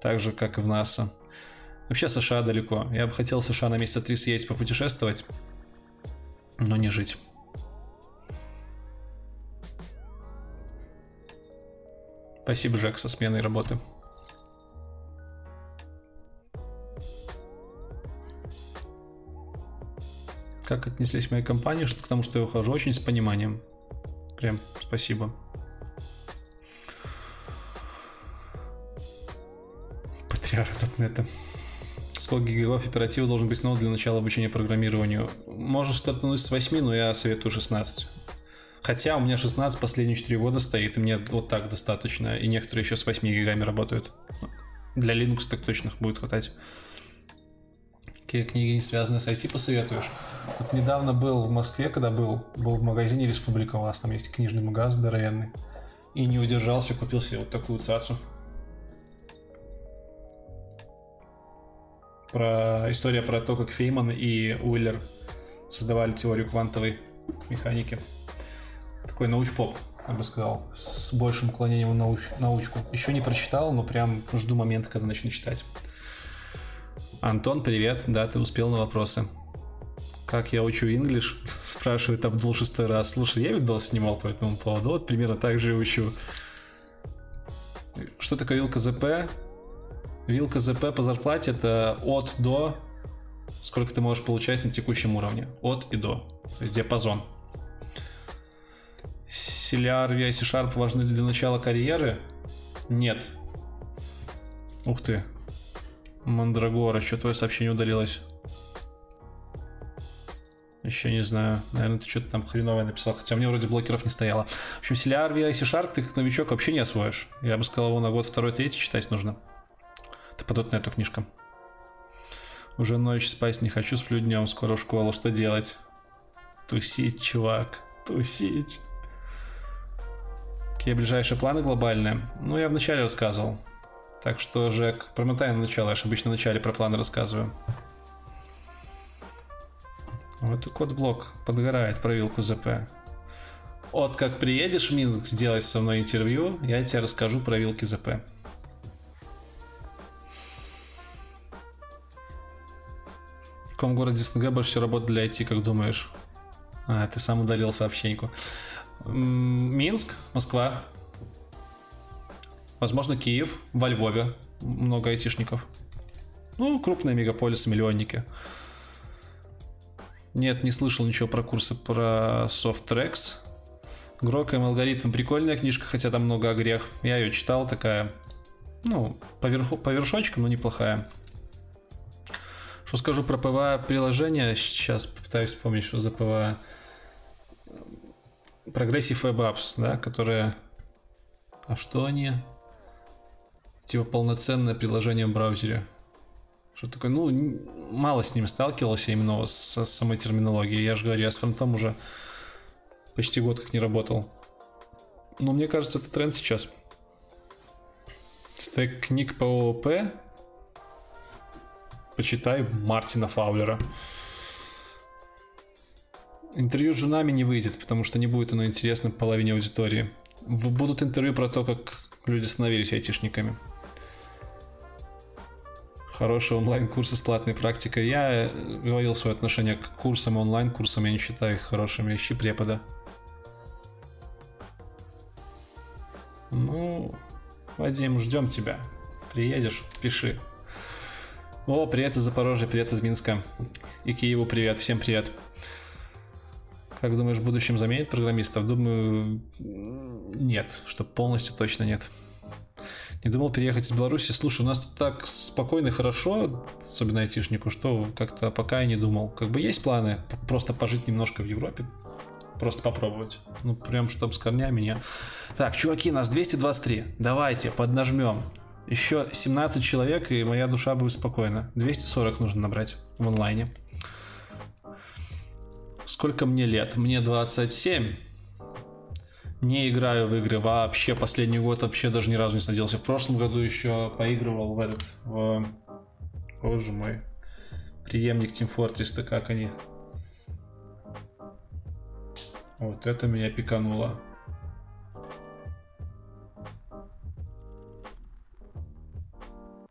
так же, как и в НАСА. Вообще США далеко. Я бы хотел в США на месяца три съездить попутешествовать, но не жить. Спасибо, Жек, со сменой работы. Как отнеслись моей компании к тому, что я ухожу, очень с пониманием. Прям спасибо. Патриарх.нет. Сколько гигабайт оператива должен быть снова для начала обучения программированию? Можешь стартануть с 8, но я советую 16. Хотя у меня 16 последние 4 года стоит, и мне вот так достаточно. И некоторые еще с 8 гигами работают. Для Linux так точно будет хватать. Какие книги, связанные с IT, посоветуешь? Вот недавно был в Москве, когда был, был в магазине Республика у вас, там есть книжный магазин здоровенный. И не удержался, купил себе вот такую цацу. про история про то, как Фейман и Уиллер создавали теорию квантовой механики. Такой науч-поп, я бы сказал, с большим уклонением в науч, научку. Еще не прочитал, но прям жду момента, когда начну читать. Антон, привет. Да, ты успел на вопросы. Как я учу English? Спрашивает Абдул шестой раз. Слушай, я видос снимал по этому поводу. Вот примерно так же и учу. Что такое вилка ЗП? Вилка ЗП по зарплате это от до, сколько ты можешь получать на текущем уровне. От и до. То есть диапазон. CLR, VI, C-Sharp важны для начала карьеры? Нет. Ух ты. Мандрагора, что твое сообщение удалилось? Еще не знаю. Наверное, ты что-то там хреновое написал. Хотя меня вроде блокеров не стояло. В общем, CLR, VI, C-Sharp ты как новичок вообще не освоишь. Я бы сказал, его на год второй, третий читать нужно. Это подот на эту книжку. Уже ночь спать не хочу, сплю днем, скоро в школу. Что делать? Тусить, чувак, тусить. Какие ближайшие планы глобальные? Ну, я вначале рассказывал. Так что, Жек, промотай на начало, я же обычно в начале про планы рассказываю. Вот и код-блок подгорает про вилку ЗП. Вот как приедешь в Минск сделать со мной интервью, я тебе расскажу про вилки ЗП. каком городе СНГ больше всего работает для IT, как думаешь? А, ты сам удалил сообщеньку. Минск, Москва. Возможно, Киев, во Львове много айтишников. Ну, крупные мегаполисы, миллионники. Нет, не слышал ничего про курсы про Softrex. Гроком алгоритм прикольная книжка, хотя там много о грех. Я ее читал, такая, ну, по, верху, по вершочкам, но неплохая. Что скажу про PWA приложение? Сейчас попытаюсь вспомнить, что за PWA. Progressive Web Apps, да, которые... А что они? Типа полноценное приложение в браузере. Что такое? Ну, мало с ним сталкивался именно с самой терминологией. Я же говорю, я с фронтом уже почти год как не работал. Но мне кажется, это тренд сейчас. Стек книг по ООП. Почитай Мартина Фаулера. Интервью с женами не выйдет, потому что не будет оно интересно половине аудитории. Будут интервью про то, как люди становились айтишниками. Хорошие онлайн-курсы с платной практикой. Я говорил свое отношение к курсам онлайн-курсам, я не считаю их хорошими. Ищи препода. Ну, Вадим, ждем тебя. Приедешь, пиши. О, привет из Запорожья, привет из Минска. И Киеву привет, всем привет. Как думаешь, в будущем заменит программистов? Думаю, нет, что полностью точно нет. Не думал переехать из Беларуси. Слушай, у нас тут так спокойно и хорошо, особенно айтишнику, что как-то пока я не думал. Как бы есть планы просто пожить немножко в Европе, просто попробовать. Ну, прям чтобы с корнями не... Так, чуваки, нас 223. Давайте, поднажмем. Еще 17 человек, и моя душа будет спокойна. 240 нужно набрать в онлайне. Сколько мне лет? Мне 27. Не играю в игры вообще. Последний год вообще даже ни разу не садился. В прошлом году еще поигрывал в этот... В... Боже мой. Преемник Team Fortress-то как они? Вот это меня пикануло.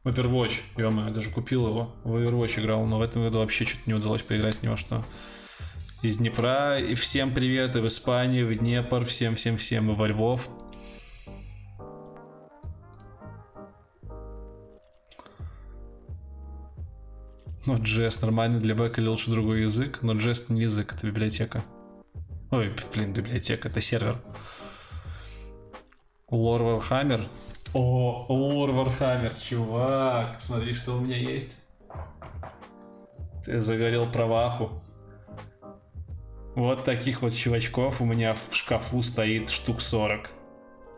Overwatch, ё я даже купил его. В Overwatch играл, но в этом году вообще что-то не удалось поиграть с него, что из Днепра. И всем привет, и в Испании, в Днепр, всем-всем-всем, и во Львов. Но JS нормальный для бэка или лучше другой язык, но JS не язык, это библиотека. Ой, блин, библиотека, это сервер. Лор Warhammer. О, Лор Warhammer, чувак, смотри, что у меня есть. Ты загорел праваху. Вот таких вот чувачков у меня в шкафу стоит штук 40.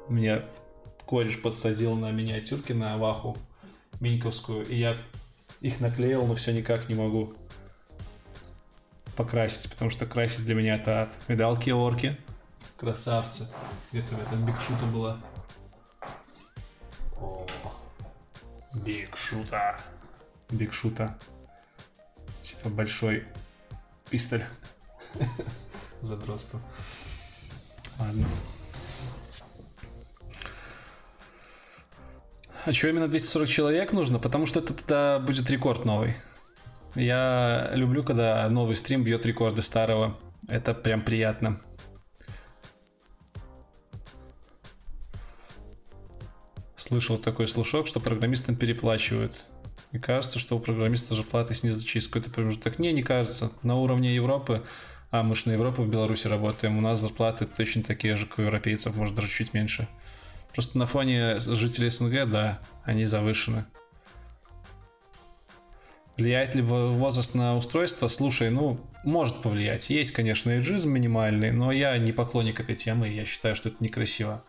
Меня кореш подсадил на миниатюрки на Аваху Миньковскую, и я их наклеил, но все никак не могу покрасить, потому что красить для меня это ад. Видал орки? Красавцы. Где-то в этом бигшута была. О, бигшута. Бигшута. Типа большой пистоль. Задротство. Ладно. А что именно 240 человек нужно? Потому что это тогда будет рекорд новый. Я люблю, когда новый стрим бьет рекорды старого. Это прям приятно. Слышал такой слушок, что программистам переплачивают. И кажется, что у программиста же платы снизу через какой-то промежуток. Не, не кажется. На уровне Европы а, мы же на Европу в Беларуси работаем. У нас зарплаты точно такие же, как у европейцев, может даже чуть меньше. Просто на фоне жителей СНГ, да, они завышены. Влияет ли возраст на устройство? Слушай, ну, может повлиять. Есть, конечно, эйджизм минимальный, но я не поклонник этой темы, я считаю, что это некрасиво.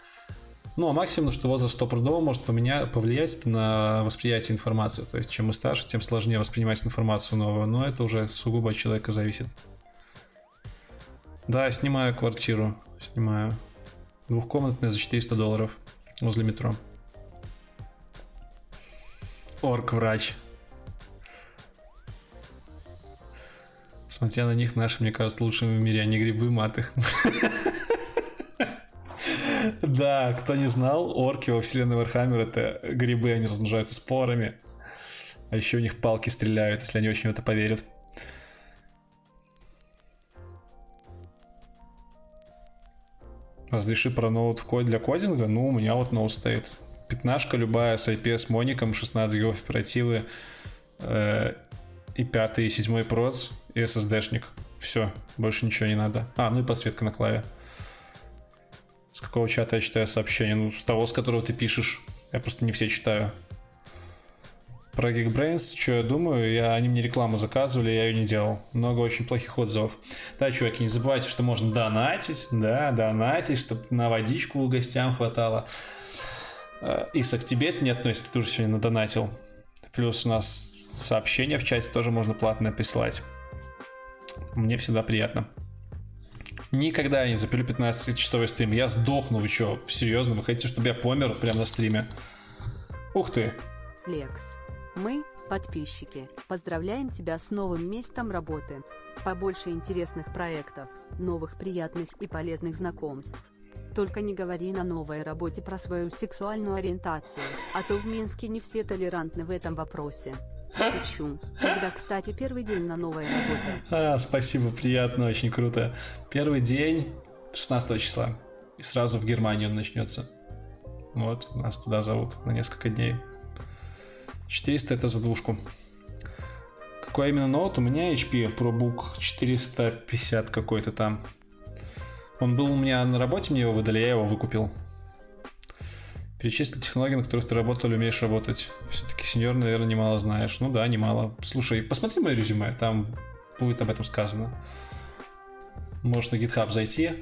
Ну, а максимум, что возраст стопудово может поменя... повлиять на восприятие информации. То есть, чем мы старше, тем сложнее воспринимать информацию новую, но это уже сугубо от человека зависит. Да, снимаю квартиру. Снимаю. Двухкомнатная за 400 долларов. Возле метро. Орк-врач. Смотря на них, наши, мне кажется, лучшими в мире, они грибы маты. Да, кто не знал, орки во вселенной Вархаммер это грибы, они размножаются спорами. А еще у них палки стреляют, если они очень в это поверят. Разреши про ноут в код для кодинга? Ну, у меня вот ноут стоит. Пятнашка любая с IPS моником, 16 гигов оперативы, э, и пятый, и седьмой проц, и SSD-шник. Все, больше ничего не надо. А, ну и подсветка на клаве. С какого чата я читаю сообщение? Ну, с того, с которого ты пишешь. Я просто не все читаю. Про Geekbrains, что я думаю, я, они мне рекламу заказывали, я ее не делал. Много очень плохих отзывов. Да, чуваки, не забывайте, что можно донатить, да, донатить, чтобы на водичку гостям хватало. Э, Исак, тебе это не относится, ты тоже сегодня надонатил. Плюс у нас сообщения в чате тоже можно платно присылать. Мне всегда приятно. Никогда я не запилю 15-часовой стрим. Я сдохну, вы что, серьезно? Вы хотите, чтобы я помер прямо на стриме? Ух ты.
Лекс. Мы, подписчики, поздравляем тебя с новым местом работы. Побольше интересных проектов, новых приятных и полезных знакомств. Только не говори на новой работе про свою сексуальную ориентацию, а то в Минске не все толерантны в этом вопросе. Шучу. Когда, кстати, первый день на новой работе?
А, спасибо, приятно, очень круто. Первый день 16 числа. И сразу в Германию он начнется. Вот, нас туда зовут на несколько дней. 400 это за двушку. Какой именно ноут? У меня HP ProBook 450 какой-то там. Он был у меня на работе, мне его выдали, я его выкупил. Перечисли технологии, на которых ты работал умеешь работать. Все-таки сеньор, наверное, немало знаешь. Ну да, немало. Слушай, посмотри мое резюме, там будет об этом сказано. Можешь на GitHub зайти,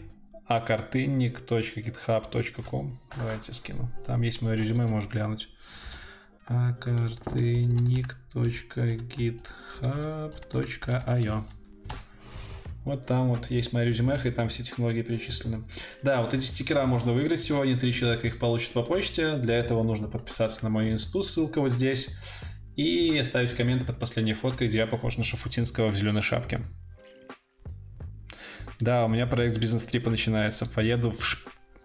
картынник.github.com. Давайте скину. Там есть мое резюме, можешь глянуть. Картынник.github.io вот там вот есть моя резюме, и там все технологии перечислены. Да, вот эти стикера можно выиграть сегодня, три человека их получат по почте. Для этого нужно подписаться на мою инсту, ссылка вот здесь. И оставить коммент под последней фоткой, где я похож на Шафутинского в зеленой шапке. Да, у меня проект бизнес-трипа начинается. Поеду в, Ш...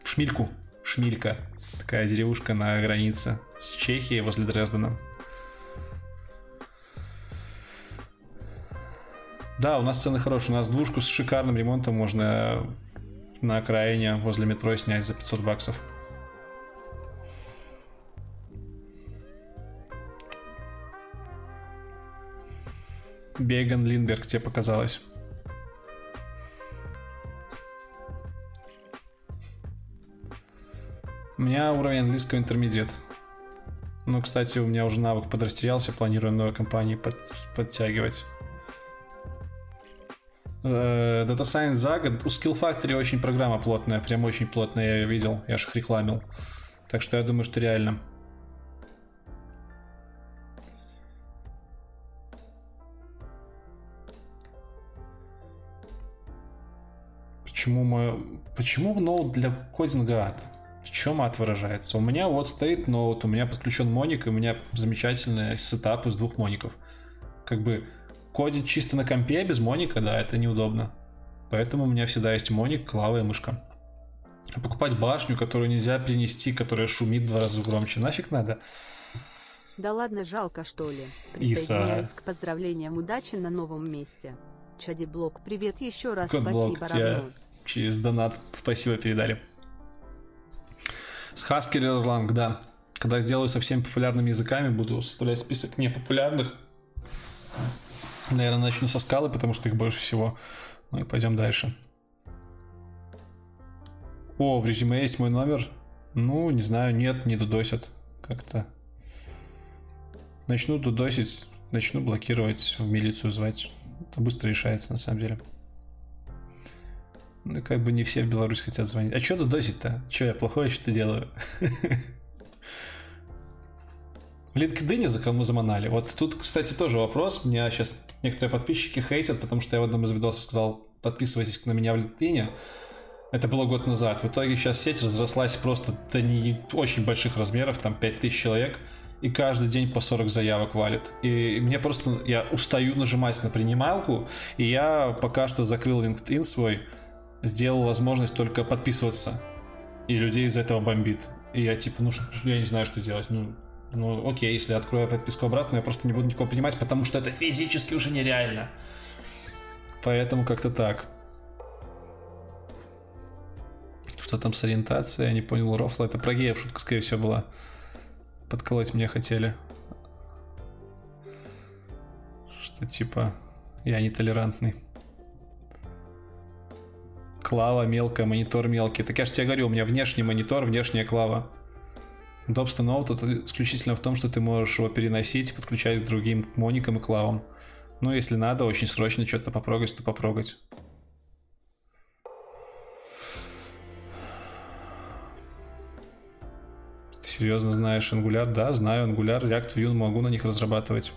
в Шмильку. Шмилька. Такая деревушка на границе с Чехией возле Дрездена. Да, у нас цены хорошие. У нас двушку с шикарным ремонтом можно на окраине возле метро снять за 500 баксов. Беган Линберг тебе показалось. У меня уровень английского интермедиат. Ну, кстати, у меня уже навык подрастерялся, планирую новой компании под, подтягивать. Э, Data Science за год. У Skill Factory очень программа плотная, прям очень плотная, я ее видел, я же их рекламил. Так что я думаю, что реально. Почему мой... Почему ноут для кодинга ад? Чем ад выражается? У меня вот стоит ноут, у меня подключен моник, и у меня замечательный сетап из двух моников. Как бы кодить чисто на компе без моника, да, это неудобно. Поэтому у меня всегда есть моник, клава и мышка. покупать башню, которую нельзя перенести, которая шумит в два раза громче, нафиг надо?
Да ладно, жалко что ли. Присоединяюсь Иса. к поздравлениям удачи на новом месте. Чади Блок, привет еще раз,
Кодблок,
спасибо, равно.
Через донат спасибо передали. С Haskell Erlang, да. Когда сделаю со всеми популярными языками, буду составлять список непопулярных Наверное, начну со скалы, потому что их больше всего. Ну и пойдем дальше. О, в резюме есть мой номер. Ну, не знаю, нет, не дудосят. Как-то. Начну дудосить, начну блокировать, в милицию звать. Это быстро решается, на самом деле. Ну, как бы не все в Беларусь хотят звонить. А что дудосить-то? Что я плохое что-то делаю? В LinkedIn за кому заманали. Вот тут, кстати, тоже вопрос. Меня сейчас некоторые подписчики хейтят, потому что я в одном из видосов сказал, подписывайтесь на меня в LinkedIn. Это было год назад. В итоге сейчас сеть разрослась просто до не очень больших размеров, там 5000 человек, и каждый день по 40 заявок валит. И мне просто, я устаю нажимать на принималку, и я пока что закрыл LinkedIn свой, сделал возможность только подписываться. И людей из этого бомбит. И я типа, ну, я не знаю, что делать. Ну, ну, окей, если я открою подписку обратно, я просто не буду никого принимать, потому что это физически уже нереально. Поэтому как-то так. Что там с ориентацией? Я не понял, Рофла. Это про геев шутка, скорее всего, была. Подколоть меня хотели. Что типа я нетолерантный. Клава мелкая, монитор мелкий. Так я же тебе говорю, у меня внешний монитор, внешняя клава. Удобство ноута исключительно в том, что ты можешь его переносить и подключать к другим моникам и клавам. Ну, если надо, очень срочно что-то попрогать, то попрогать. Ты серьезно знаешь Angular? Да, знаю Angular, React, Vue, могу на них разрабатывать.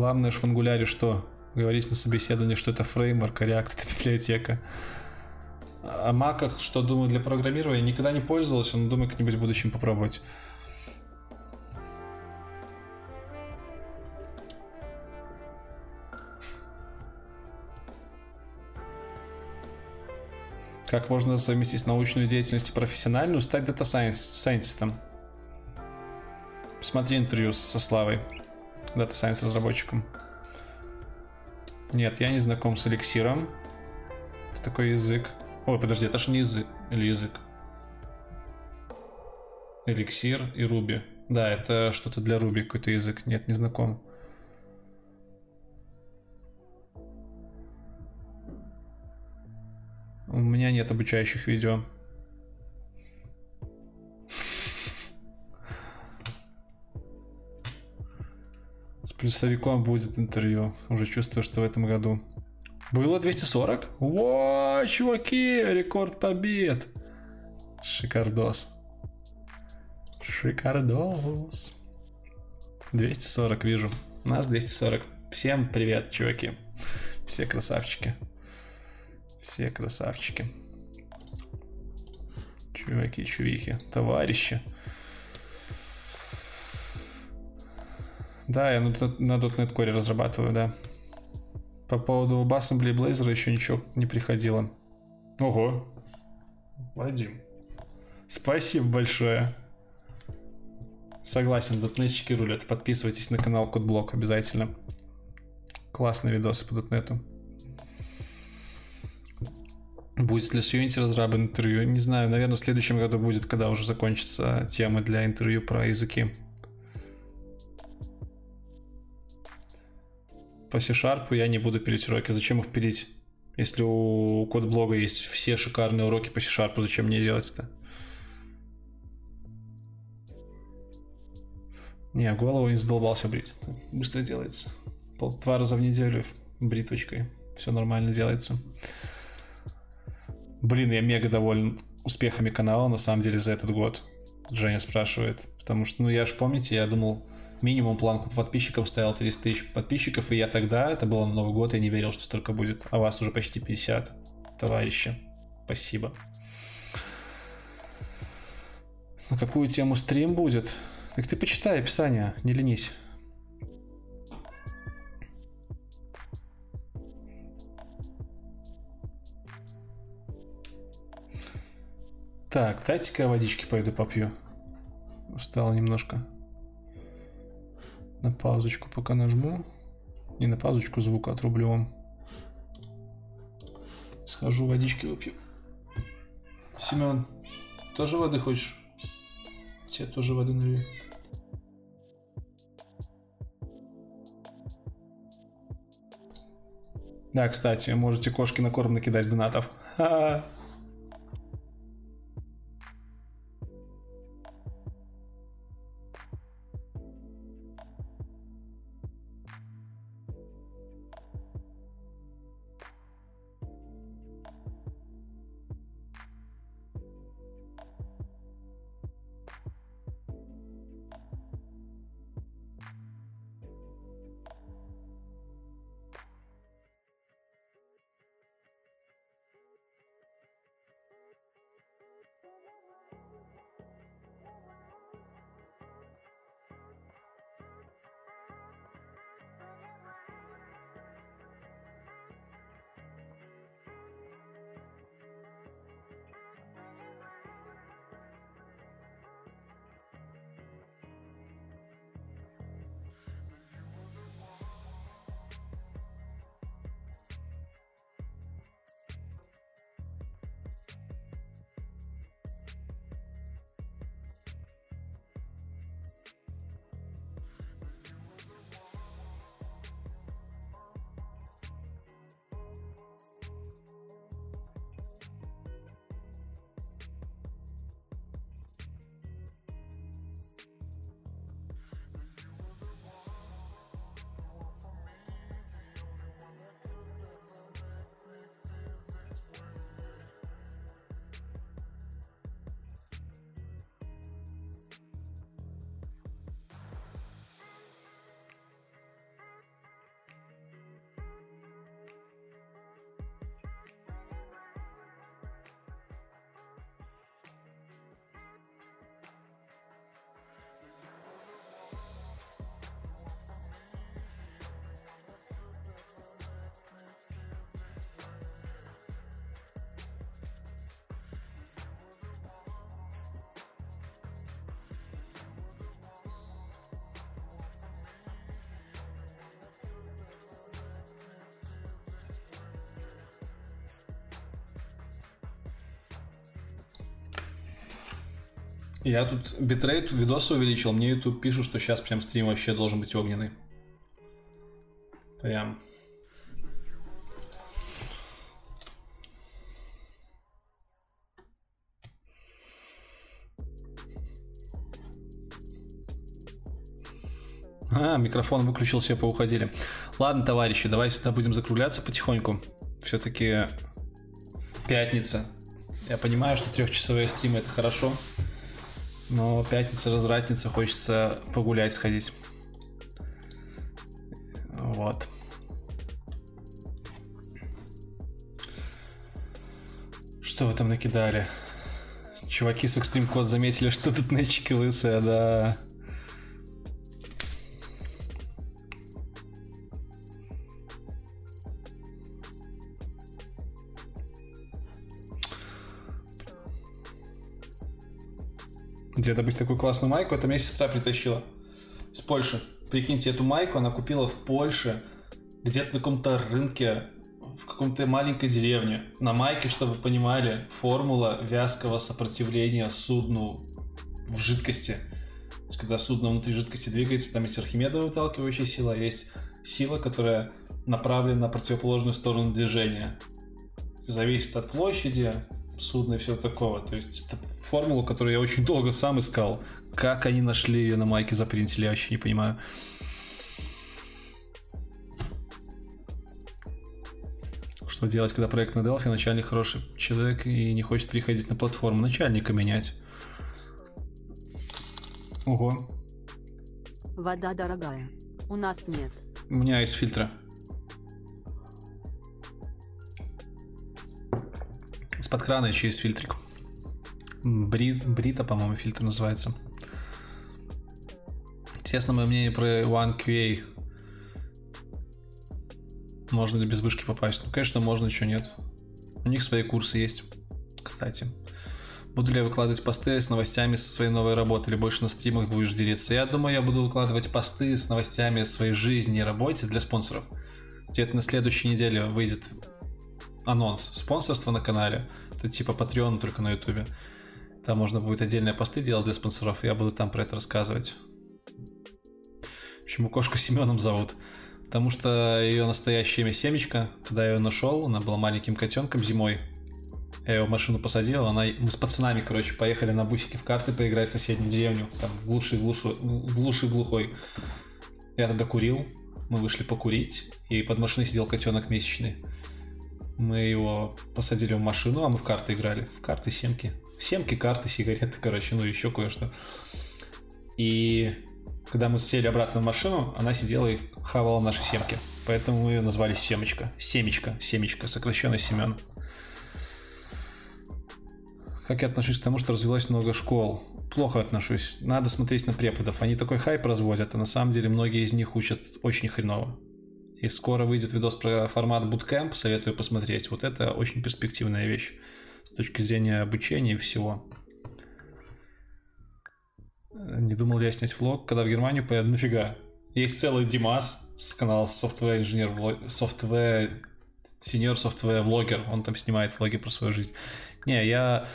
Главное же в Angular что? Говорить на собеседовании, что это фреймворк, а React это библиотека. О маках, что думаю для программирования, никогда не пользовался, но думаю, как-нибудь в будущем попробовать. Как можно совместить научную деятельность и профессиональную, стать дата сайентистом. Посмотри интервью со Славой, дата сайенс разработчиком. Нет, я не знаком с эликсиром. Это такой язык. Ой, подожди, это же не язык. Или язык. Эликсир и Руби. Да, это что-то для Руби, какой-то язык. Нет, не знаком. У меня нет обучающих видео. Плюсовиком будет интервью. Уже чувствую, что в этом году. Было 240? Во, чуваки, рекорд побед. Шикардос. Шикардос. 240 вижу. Нас 240. Всем привет, чуваки. Все красавчики. Все красавчики. Чуваки, чувихи, товарищи. Да, я на, на .NET Core разрабатываю, да. По поводу WebAssembly и Blazor еще ничего не приходило. Ого. Вадим. Спасибо большое. Согласен, дотнетчики рулят. Подписывайтесь на канал Кодблок обязательно. Классные видосы по дотнету. Будет ли с Unity разрабы интервью? Не знаю, наверное, в следующем году будет, когда уже закончится тема для интервью про языки. По C-Sharp я не буду пилить уроки. Зачем их пилить? Если у код-блога есть все шикарные уроки по C-Sharp, зачем мне делать-то? Не, голову не задолбался брить. Быстро делается. Пол, два раза в неделю бритвочкой. Все нормально делается. Блин, я мега доволен успехами канала, на самом деле, за этот год. Женя спрашивает. Потому что, ну, я же, помните, я думал, минимум планку по подписчикам ставил 30 тысяч подписчиков, и я тогда, это было на Новый год, я не верил, что столько будет. А вас уже почти 50, товарищи. Спасибо. На какую тему стрим будет? Так ты почитай описание, не ленись. Так, дайте-ка водички пойду попью. Устал немножко. На паузочку пока нажму. Не на паузочку, звук отрублю вам. Схожу водички выпью. Семен, тоже воды хочешь? Тебе тоже воды налью. Да, кстати, можете кошки на корм накидать донатов. Ха-ха. Я тут битрейт видоса увеличил, мне YouTube пишут, что сейчас прям стрим вообще должен быть огненный. Прям. А, микрофон выключил, все поуходили. Ладно, товарищи, давайте тогда будем закругляться потихоньку. Все-таки пятница. Я понимаю, что трехчасовые стримы это хорошо. Но пятница, развратница, хочется погулять, сходить. Вот. Что вы там накидали? Чуваки с Extreme Code заметили, что тут нечики лысые, да. Где добыть такую классную майку? Это мне сестра притащила с Польши. Прикиньте, эту майку она купила в Польше, где-то на каком-то рынке, в каком-то маленькой деревне. На майке, чтобы вы понимали, формула вязкого сопротивления судну в жидкости. То есть, когда судно внутри жидкости двигается, там есть архимедовая выталкивающая сила, есть сила, которая направлена на противоположную сторону движения. Зависит от площади судна и всего такого. То есть это формулу, которую я очень долго сам искал. Как они нашли ее на майке запринтили, я вообще не понимаю. Что делать, когда проект на Delphi, начальник хороший человек и не хочет переходить на платформу? Начальника менять. Ого.
Вода дорогая. У нас нет.
У меня есть фильтра. Из-под крана еще есть фильтрик. Брит, Брита, по-моему, фильтр называется. Интересно мое мнение про OneQA. Можно ли без вышки попасть? Ну, конечно, можно, еще нет. У них свои курсы есть, кстати. Буду ли я выкладывать посты с новостями со своей новой работы или больше на стримах будешь делиться? Я думаю, я буду выкладывать посты с новостями своей жизни и работе для спонсоров. Где-то на следующей неделе выйдет анонс спонсорства на канале. Это типа Patreon только на ютубе. Там можно будет отдельные посты делать для спонсоров, я буду там про это рассказывать. Почему кошку Семеном зовут? Потому что ее настоящее имя Семечка. Туда я ее нашел, она была маленьким котенком зимой. Я ее в машину посадил, она... мы с пацанами, короче, поехали на бусике в карты поиграть в соседнюю деревню, там в глуши, глушу, в глуши глухой. Я тогда курил, мы вышли покурить, и под машиной сидел котенок месячный. Мы его посадили в машину, а мы в карты играли. В карты, семки. Семки, карты, сигареты, короче, ну еще кое-что. И когда мы сели обратно в машину, она сидела и хавала наши семки. Поэтому мы ее назвали Семечка. Семечка, Семечка, сокращенно Семен. Как я отношусь к тому, что развелось много школ? Плохо отношусь. Надо смотреть на преподов. Они такой хайп разводят, а на самом деле многие из них учат очень хреново. И скоро выйдет видос про формат Bootcamp, советую посмотреть. Вот это очень перспективная вещь с точки зрения обучения и всего. Не думал я снять влог, когда в Германию поеду? Нафига? Есть целый Димас с канала Software Engineer, Software Senior Software Vlogger. Он там снимает влоги про свою жизнь. Не, я,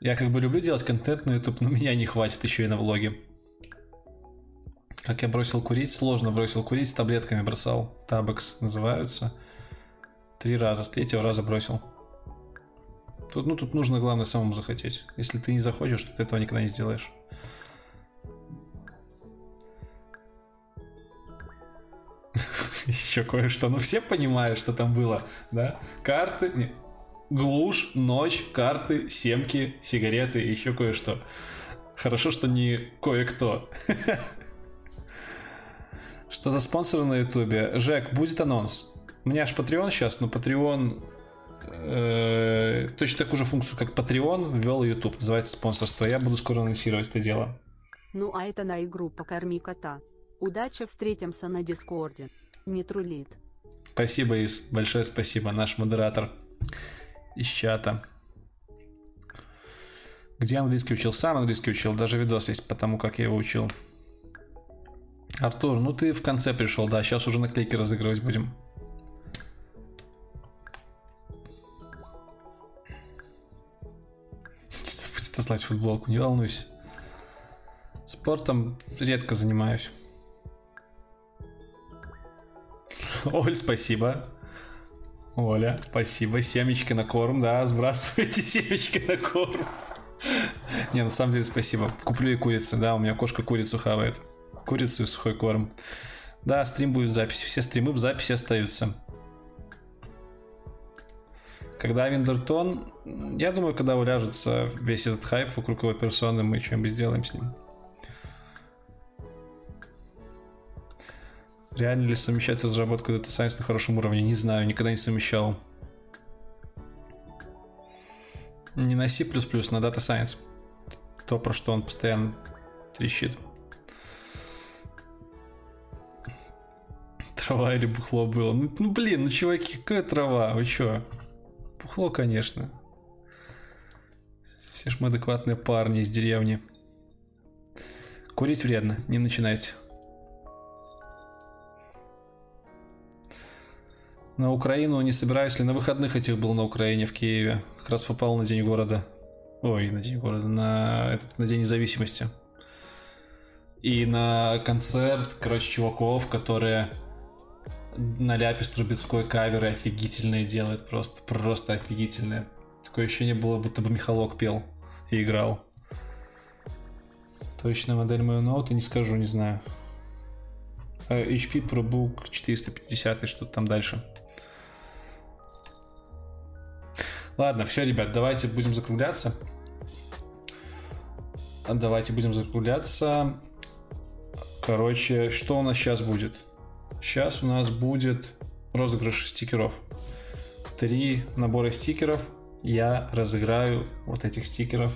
я как бы люблю делать контент на YouTube, но меня не хватит еще и на влоги. Как я бросил курить? Сложно бросил курить, с таблетками бросал. Табекс называются. Три раза, с третьего раза бросил. Тут, ну, тут нужно, главное, самому захотеть. Если ты не захочешь, то ты этого никогда не сделаешь. Еще кое-что. Ну, все понимают, что там было, да? Карты, глушь, ночь, карты, семки, сигареты еще кое-что. Хорошо, что не кое-кто. Что за спонсоры на ютубе? Жек, будет анонс. У меня аж Patreon сейчас, но Patreon э, точно такую же функцию, как Patreon, ввел YouTube. Называется спонсорство. Я буду скоро анонсировать это дело.
Ну а это на игру «Покорми кота». Удачи, встретимся на Дискорде. Не трулит.
Спасибо, Ис. Большое спасибо, наш модератор из чата. Где английский учил? Сам английский учил. Даже видос есть по тому, как я его учил. Артур, ну ты в конце пришел, да, сейчас уже наклейки разыгрывать будем. Отослать футболку, не волнуйся. Спортом редко занимаюсь. Оль, спасибо. Оля, спасибо. Семечки на корм, да, сбрасывайте семечки на корм. Не, на самом деле спасибо. Куплю и курицу, да, у меня кошка курицу хавает. Курицу и сухой корм. Да, стрим будет в записи. Все стримы в записи остаются. Когда Виндертон, я думаю, когда уляжется весь этот хайп вокруг его персоны, мы что-нибудь сделаем с ним. Реально ли совмещать разработку Data Science на хорошем уровне? Не знаю, никогда не совмещал. Не на C++, на Data Science. То, про что он постоянно трещит. Трава или бухло было? Ну, ну блин, ну чуваки, какая трава? Вы чё? Бухло, конечно. Все ж мы адекватные парни из деревни. Курить вредно, не начинайте. На Украину не собираюсь ли? На выходных этих был на Украине, в Киеве. Как раз попал на День города. Ой, на День города, на, этот, на День независимости. И на концерт, короче, чуваков, которые на ляпе Трубецкой каверы офигительные делают. Просто, просто офигительные. Такое ощущение было, будто бы Михалок пел и играл. Точная модель моего ноута не скажу, не знаю. HP ProBook 450 и что-то там дальше. Ладно, все, ребят, давайте будем закругляться. Давайте будем закругляться. Короче, что у нас сейчас будет? Сейчас у нас будет розыгрыш стикеров. Три набора стикеров. Я разыграю вот этих стикеров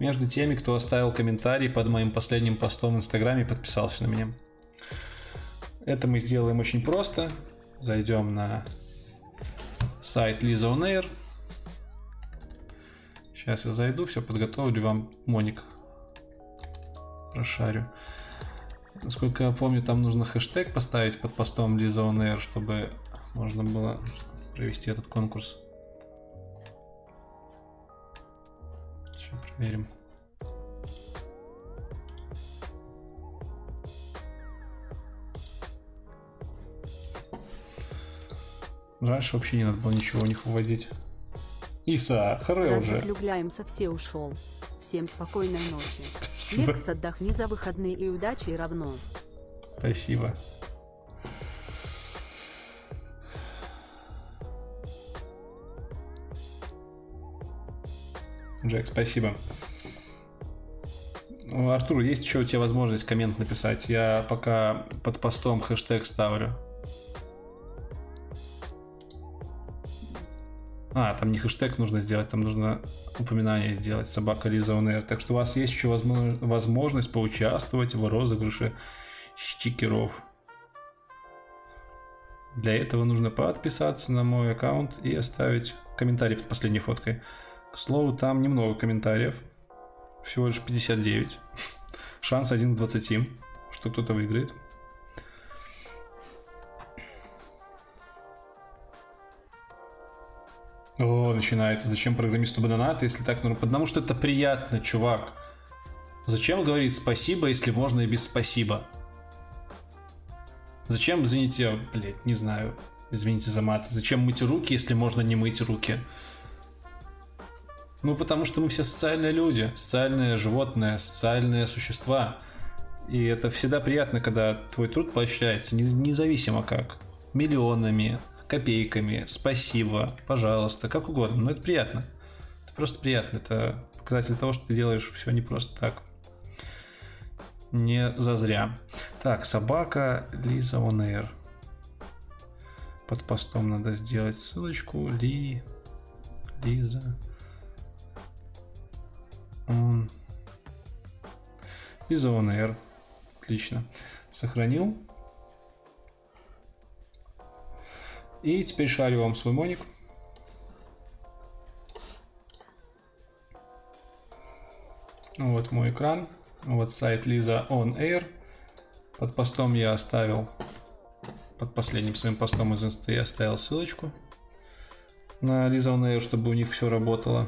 между теми, кто оставил комментарий под моим последним постом в Инстаграме и подписался на меня. Это мы сделаем очень просто. Зайдем на сайт Lisa On Air. Сейчас я зайду, все подготовлю вам моник. Прошарю. Насколько я помню, там нужно хэштег поставить под постом Air, чтобы можно было провести этот конкурс. Сейчас проверим. Раньше вообще не надо было ничего у них выводить. Иса, харе уже.
Разоблюбляемся, все ушел. Всем спокойной ночи.
Спасибо.
Лекс, отдохни за выходные и удачи и равно.
Спасибо. Джек, спасибо. Ну, Артур, есть еще у тебя возможность коммент написать? Я пока под постом хэштег ставлю. А, там не хэштег нужно сделать, там нужно упоминание сделать. Собака Лиза Air. Так что у вас есть еще возможность поучаствовать в розыгрыше стикеров. Для этого нужно подписаться на мой аккаунт и оставить комментарий под последней фоткой. К слову, там немного комментариев. Всего лишь 59. Шанс 1 в 20, что кто-то выиграет. О, начинается. Зачем программисту бананат, если так ну Потому что это приятно, чувак. Зачем говорить спасибо, если можно и без спасибо? Зачем, извините, блять, не знаю, извините за мат. Зачем мыть руки, если можно не мыть руки? Ну, потому что мы все социальные люди, социальные животные, социальные существа. И это всегда приятно, когда твой труд поощряется, независимо как. Миллионами, копейками, спасибо, пожалуйста, как угодно. Но это приятно. Это просто приятно. Это показатель того, что ты делаешь все не просто так. Не зазря. Так, собака Лиза On Air. Под постом надо сделать ссылочку. Ли... Лиза... Он... Лиза On Air. Отлично. Сохранил. И теперь шарю вам свой моник. Вот мой экран. Вот сайт Lisa On Air. Под постом я оставил, под последним своим постом из инсты я оставил ссылочку на Lisa On Air, чтобы у них все работало.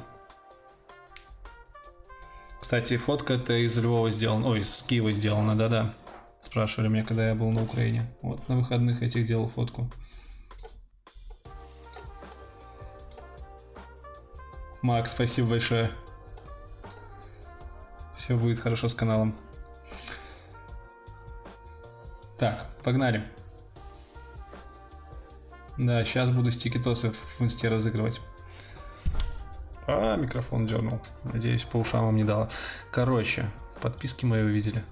Кстати, фотка это из Львова сделана, ой, из Киева сделана, да-да. Спрашивали меня, когда я был на Украине. Вот, на выходных этих делал фотку. Макс, спасибо большое. Все будет хорошо с каналом. Так, погнали. Да, сейчас буду стикетосы в инсте разыгрывать. А, микрофон дернул. Надеюсь, по ушам вам не дало. Короче, подписки мои увидели.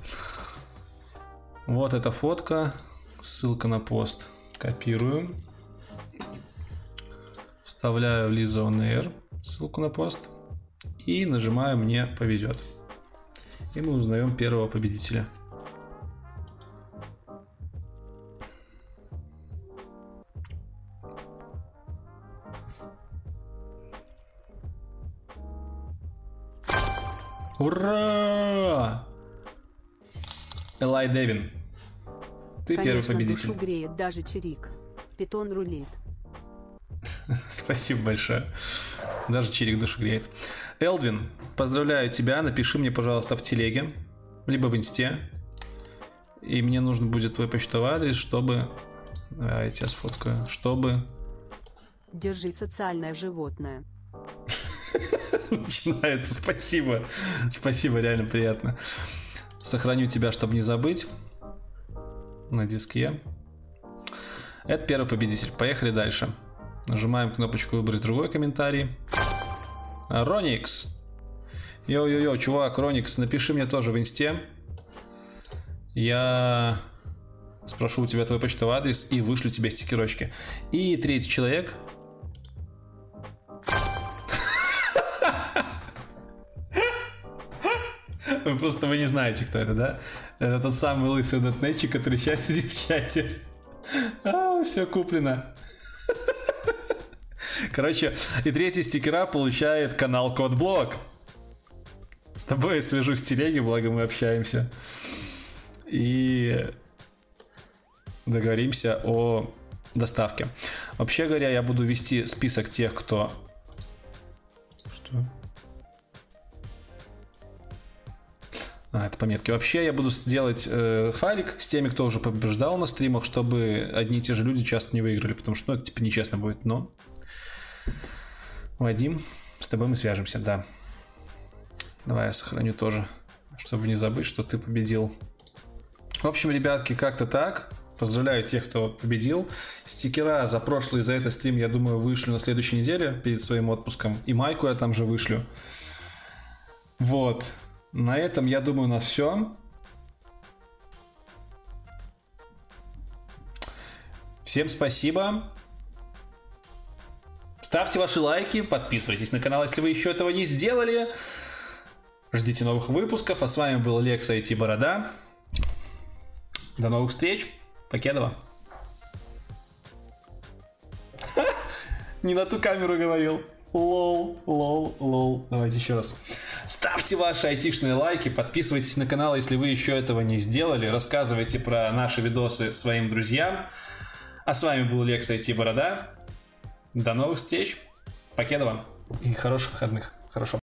Вот эта фотка. Ссылка на пост. Копирую. Вставляю в Лиза on Air ссылку на пост. И нажимаю «Мне повезет». И мы узнаем первого победителя. Ура! Элай Девин. Ты первый
Конечно,
победитель.
душу греет даже чирик. Питон рулит.
Спасибо большое. Даже чирик душу греет. Элдвин, поздравляю тебя. Напиши мне, пожалуйста, в телеге, либо в инсте. И мне нужен будет твой почтовый адрес, чтобы... А, я тебя сфоткаю. Чтобы...
Держи социальное животное.
Начинается. Спасибо. Спасибо, реально приятно. Сохраню тебя, чтобы не забыть. На диске. Это первый победитель. Поехали дальше. Нажимаем кнопочку «Выбрать другой комментарий». Роникс. Йо-йо-йо, чувак, Роникс, напиши мне тоже в инсте. Я спрошу у тебя твой почтовый адрес и вышлю тебе стикерочки. И третий человек. Вы просто вы не знаете, кто это, да? Это тот самый лысый дотнетчик, который сейчас сидит в чате. А, все куплено. Короче, и третий стикера получает канал Кодблок. С тобой я свяжусь в телеге, благо мы общаемся. И договоримся о доставке. Вообще говоря, я буду вести список тех, кто... Что? А, это пометки. Вообще я буду сделать э, файлик с теми, кто уже побеждал на стримах, чтобы одни и те же люди часто не выиграли, потому что ну, это типа нечестно будет. Но Вадим, с тобой мы свяжемся, да. Давай я сохраню тоже, чтобы не забыть, что ты победил. В общем, ребятки, как-то так. Поздравляю тех, кто победил. Стикера за прошлый и за этот стрим, я думаю, вышлю на следующей неделе перед своим отпуском. И майку я там же вышлю. Вот. На этом, я думаю, у нас все. Всем спасибо. Ставьте ваши лайки, подписывайтесь на канал, если вы еще этого не сделали. Ждите новых выпусков. А с вами был Лекс IT Борода. До новых встреч. Покедова. Не на ту камеру говорил. Lol, lol, lol. Давайте еще раз. Ставьте ваши айтишные лайки, подписывайтесь на канал, если вы еще этого не сделали. Рассказывайте про наши видосы своим друзьям. А с вами был Лекс IT Борода. До новых встреч. Покедова. И хороших выходных. Хорошо.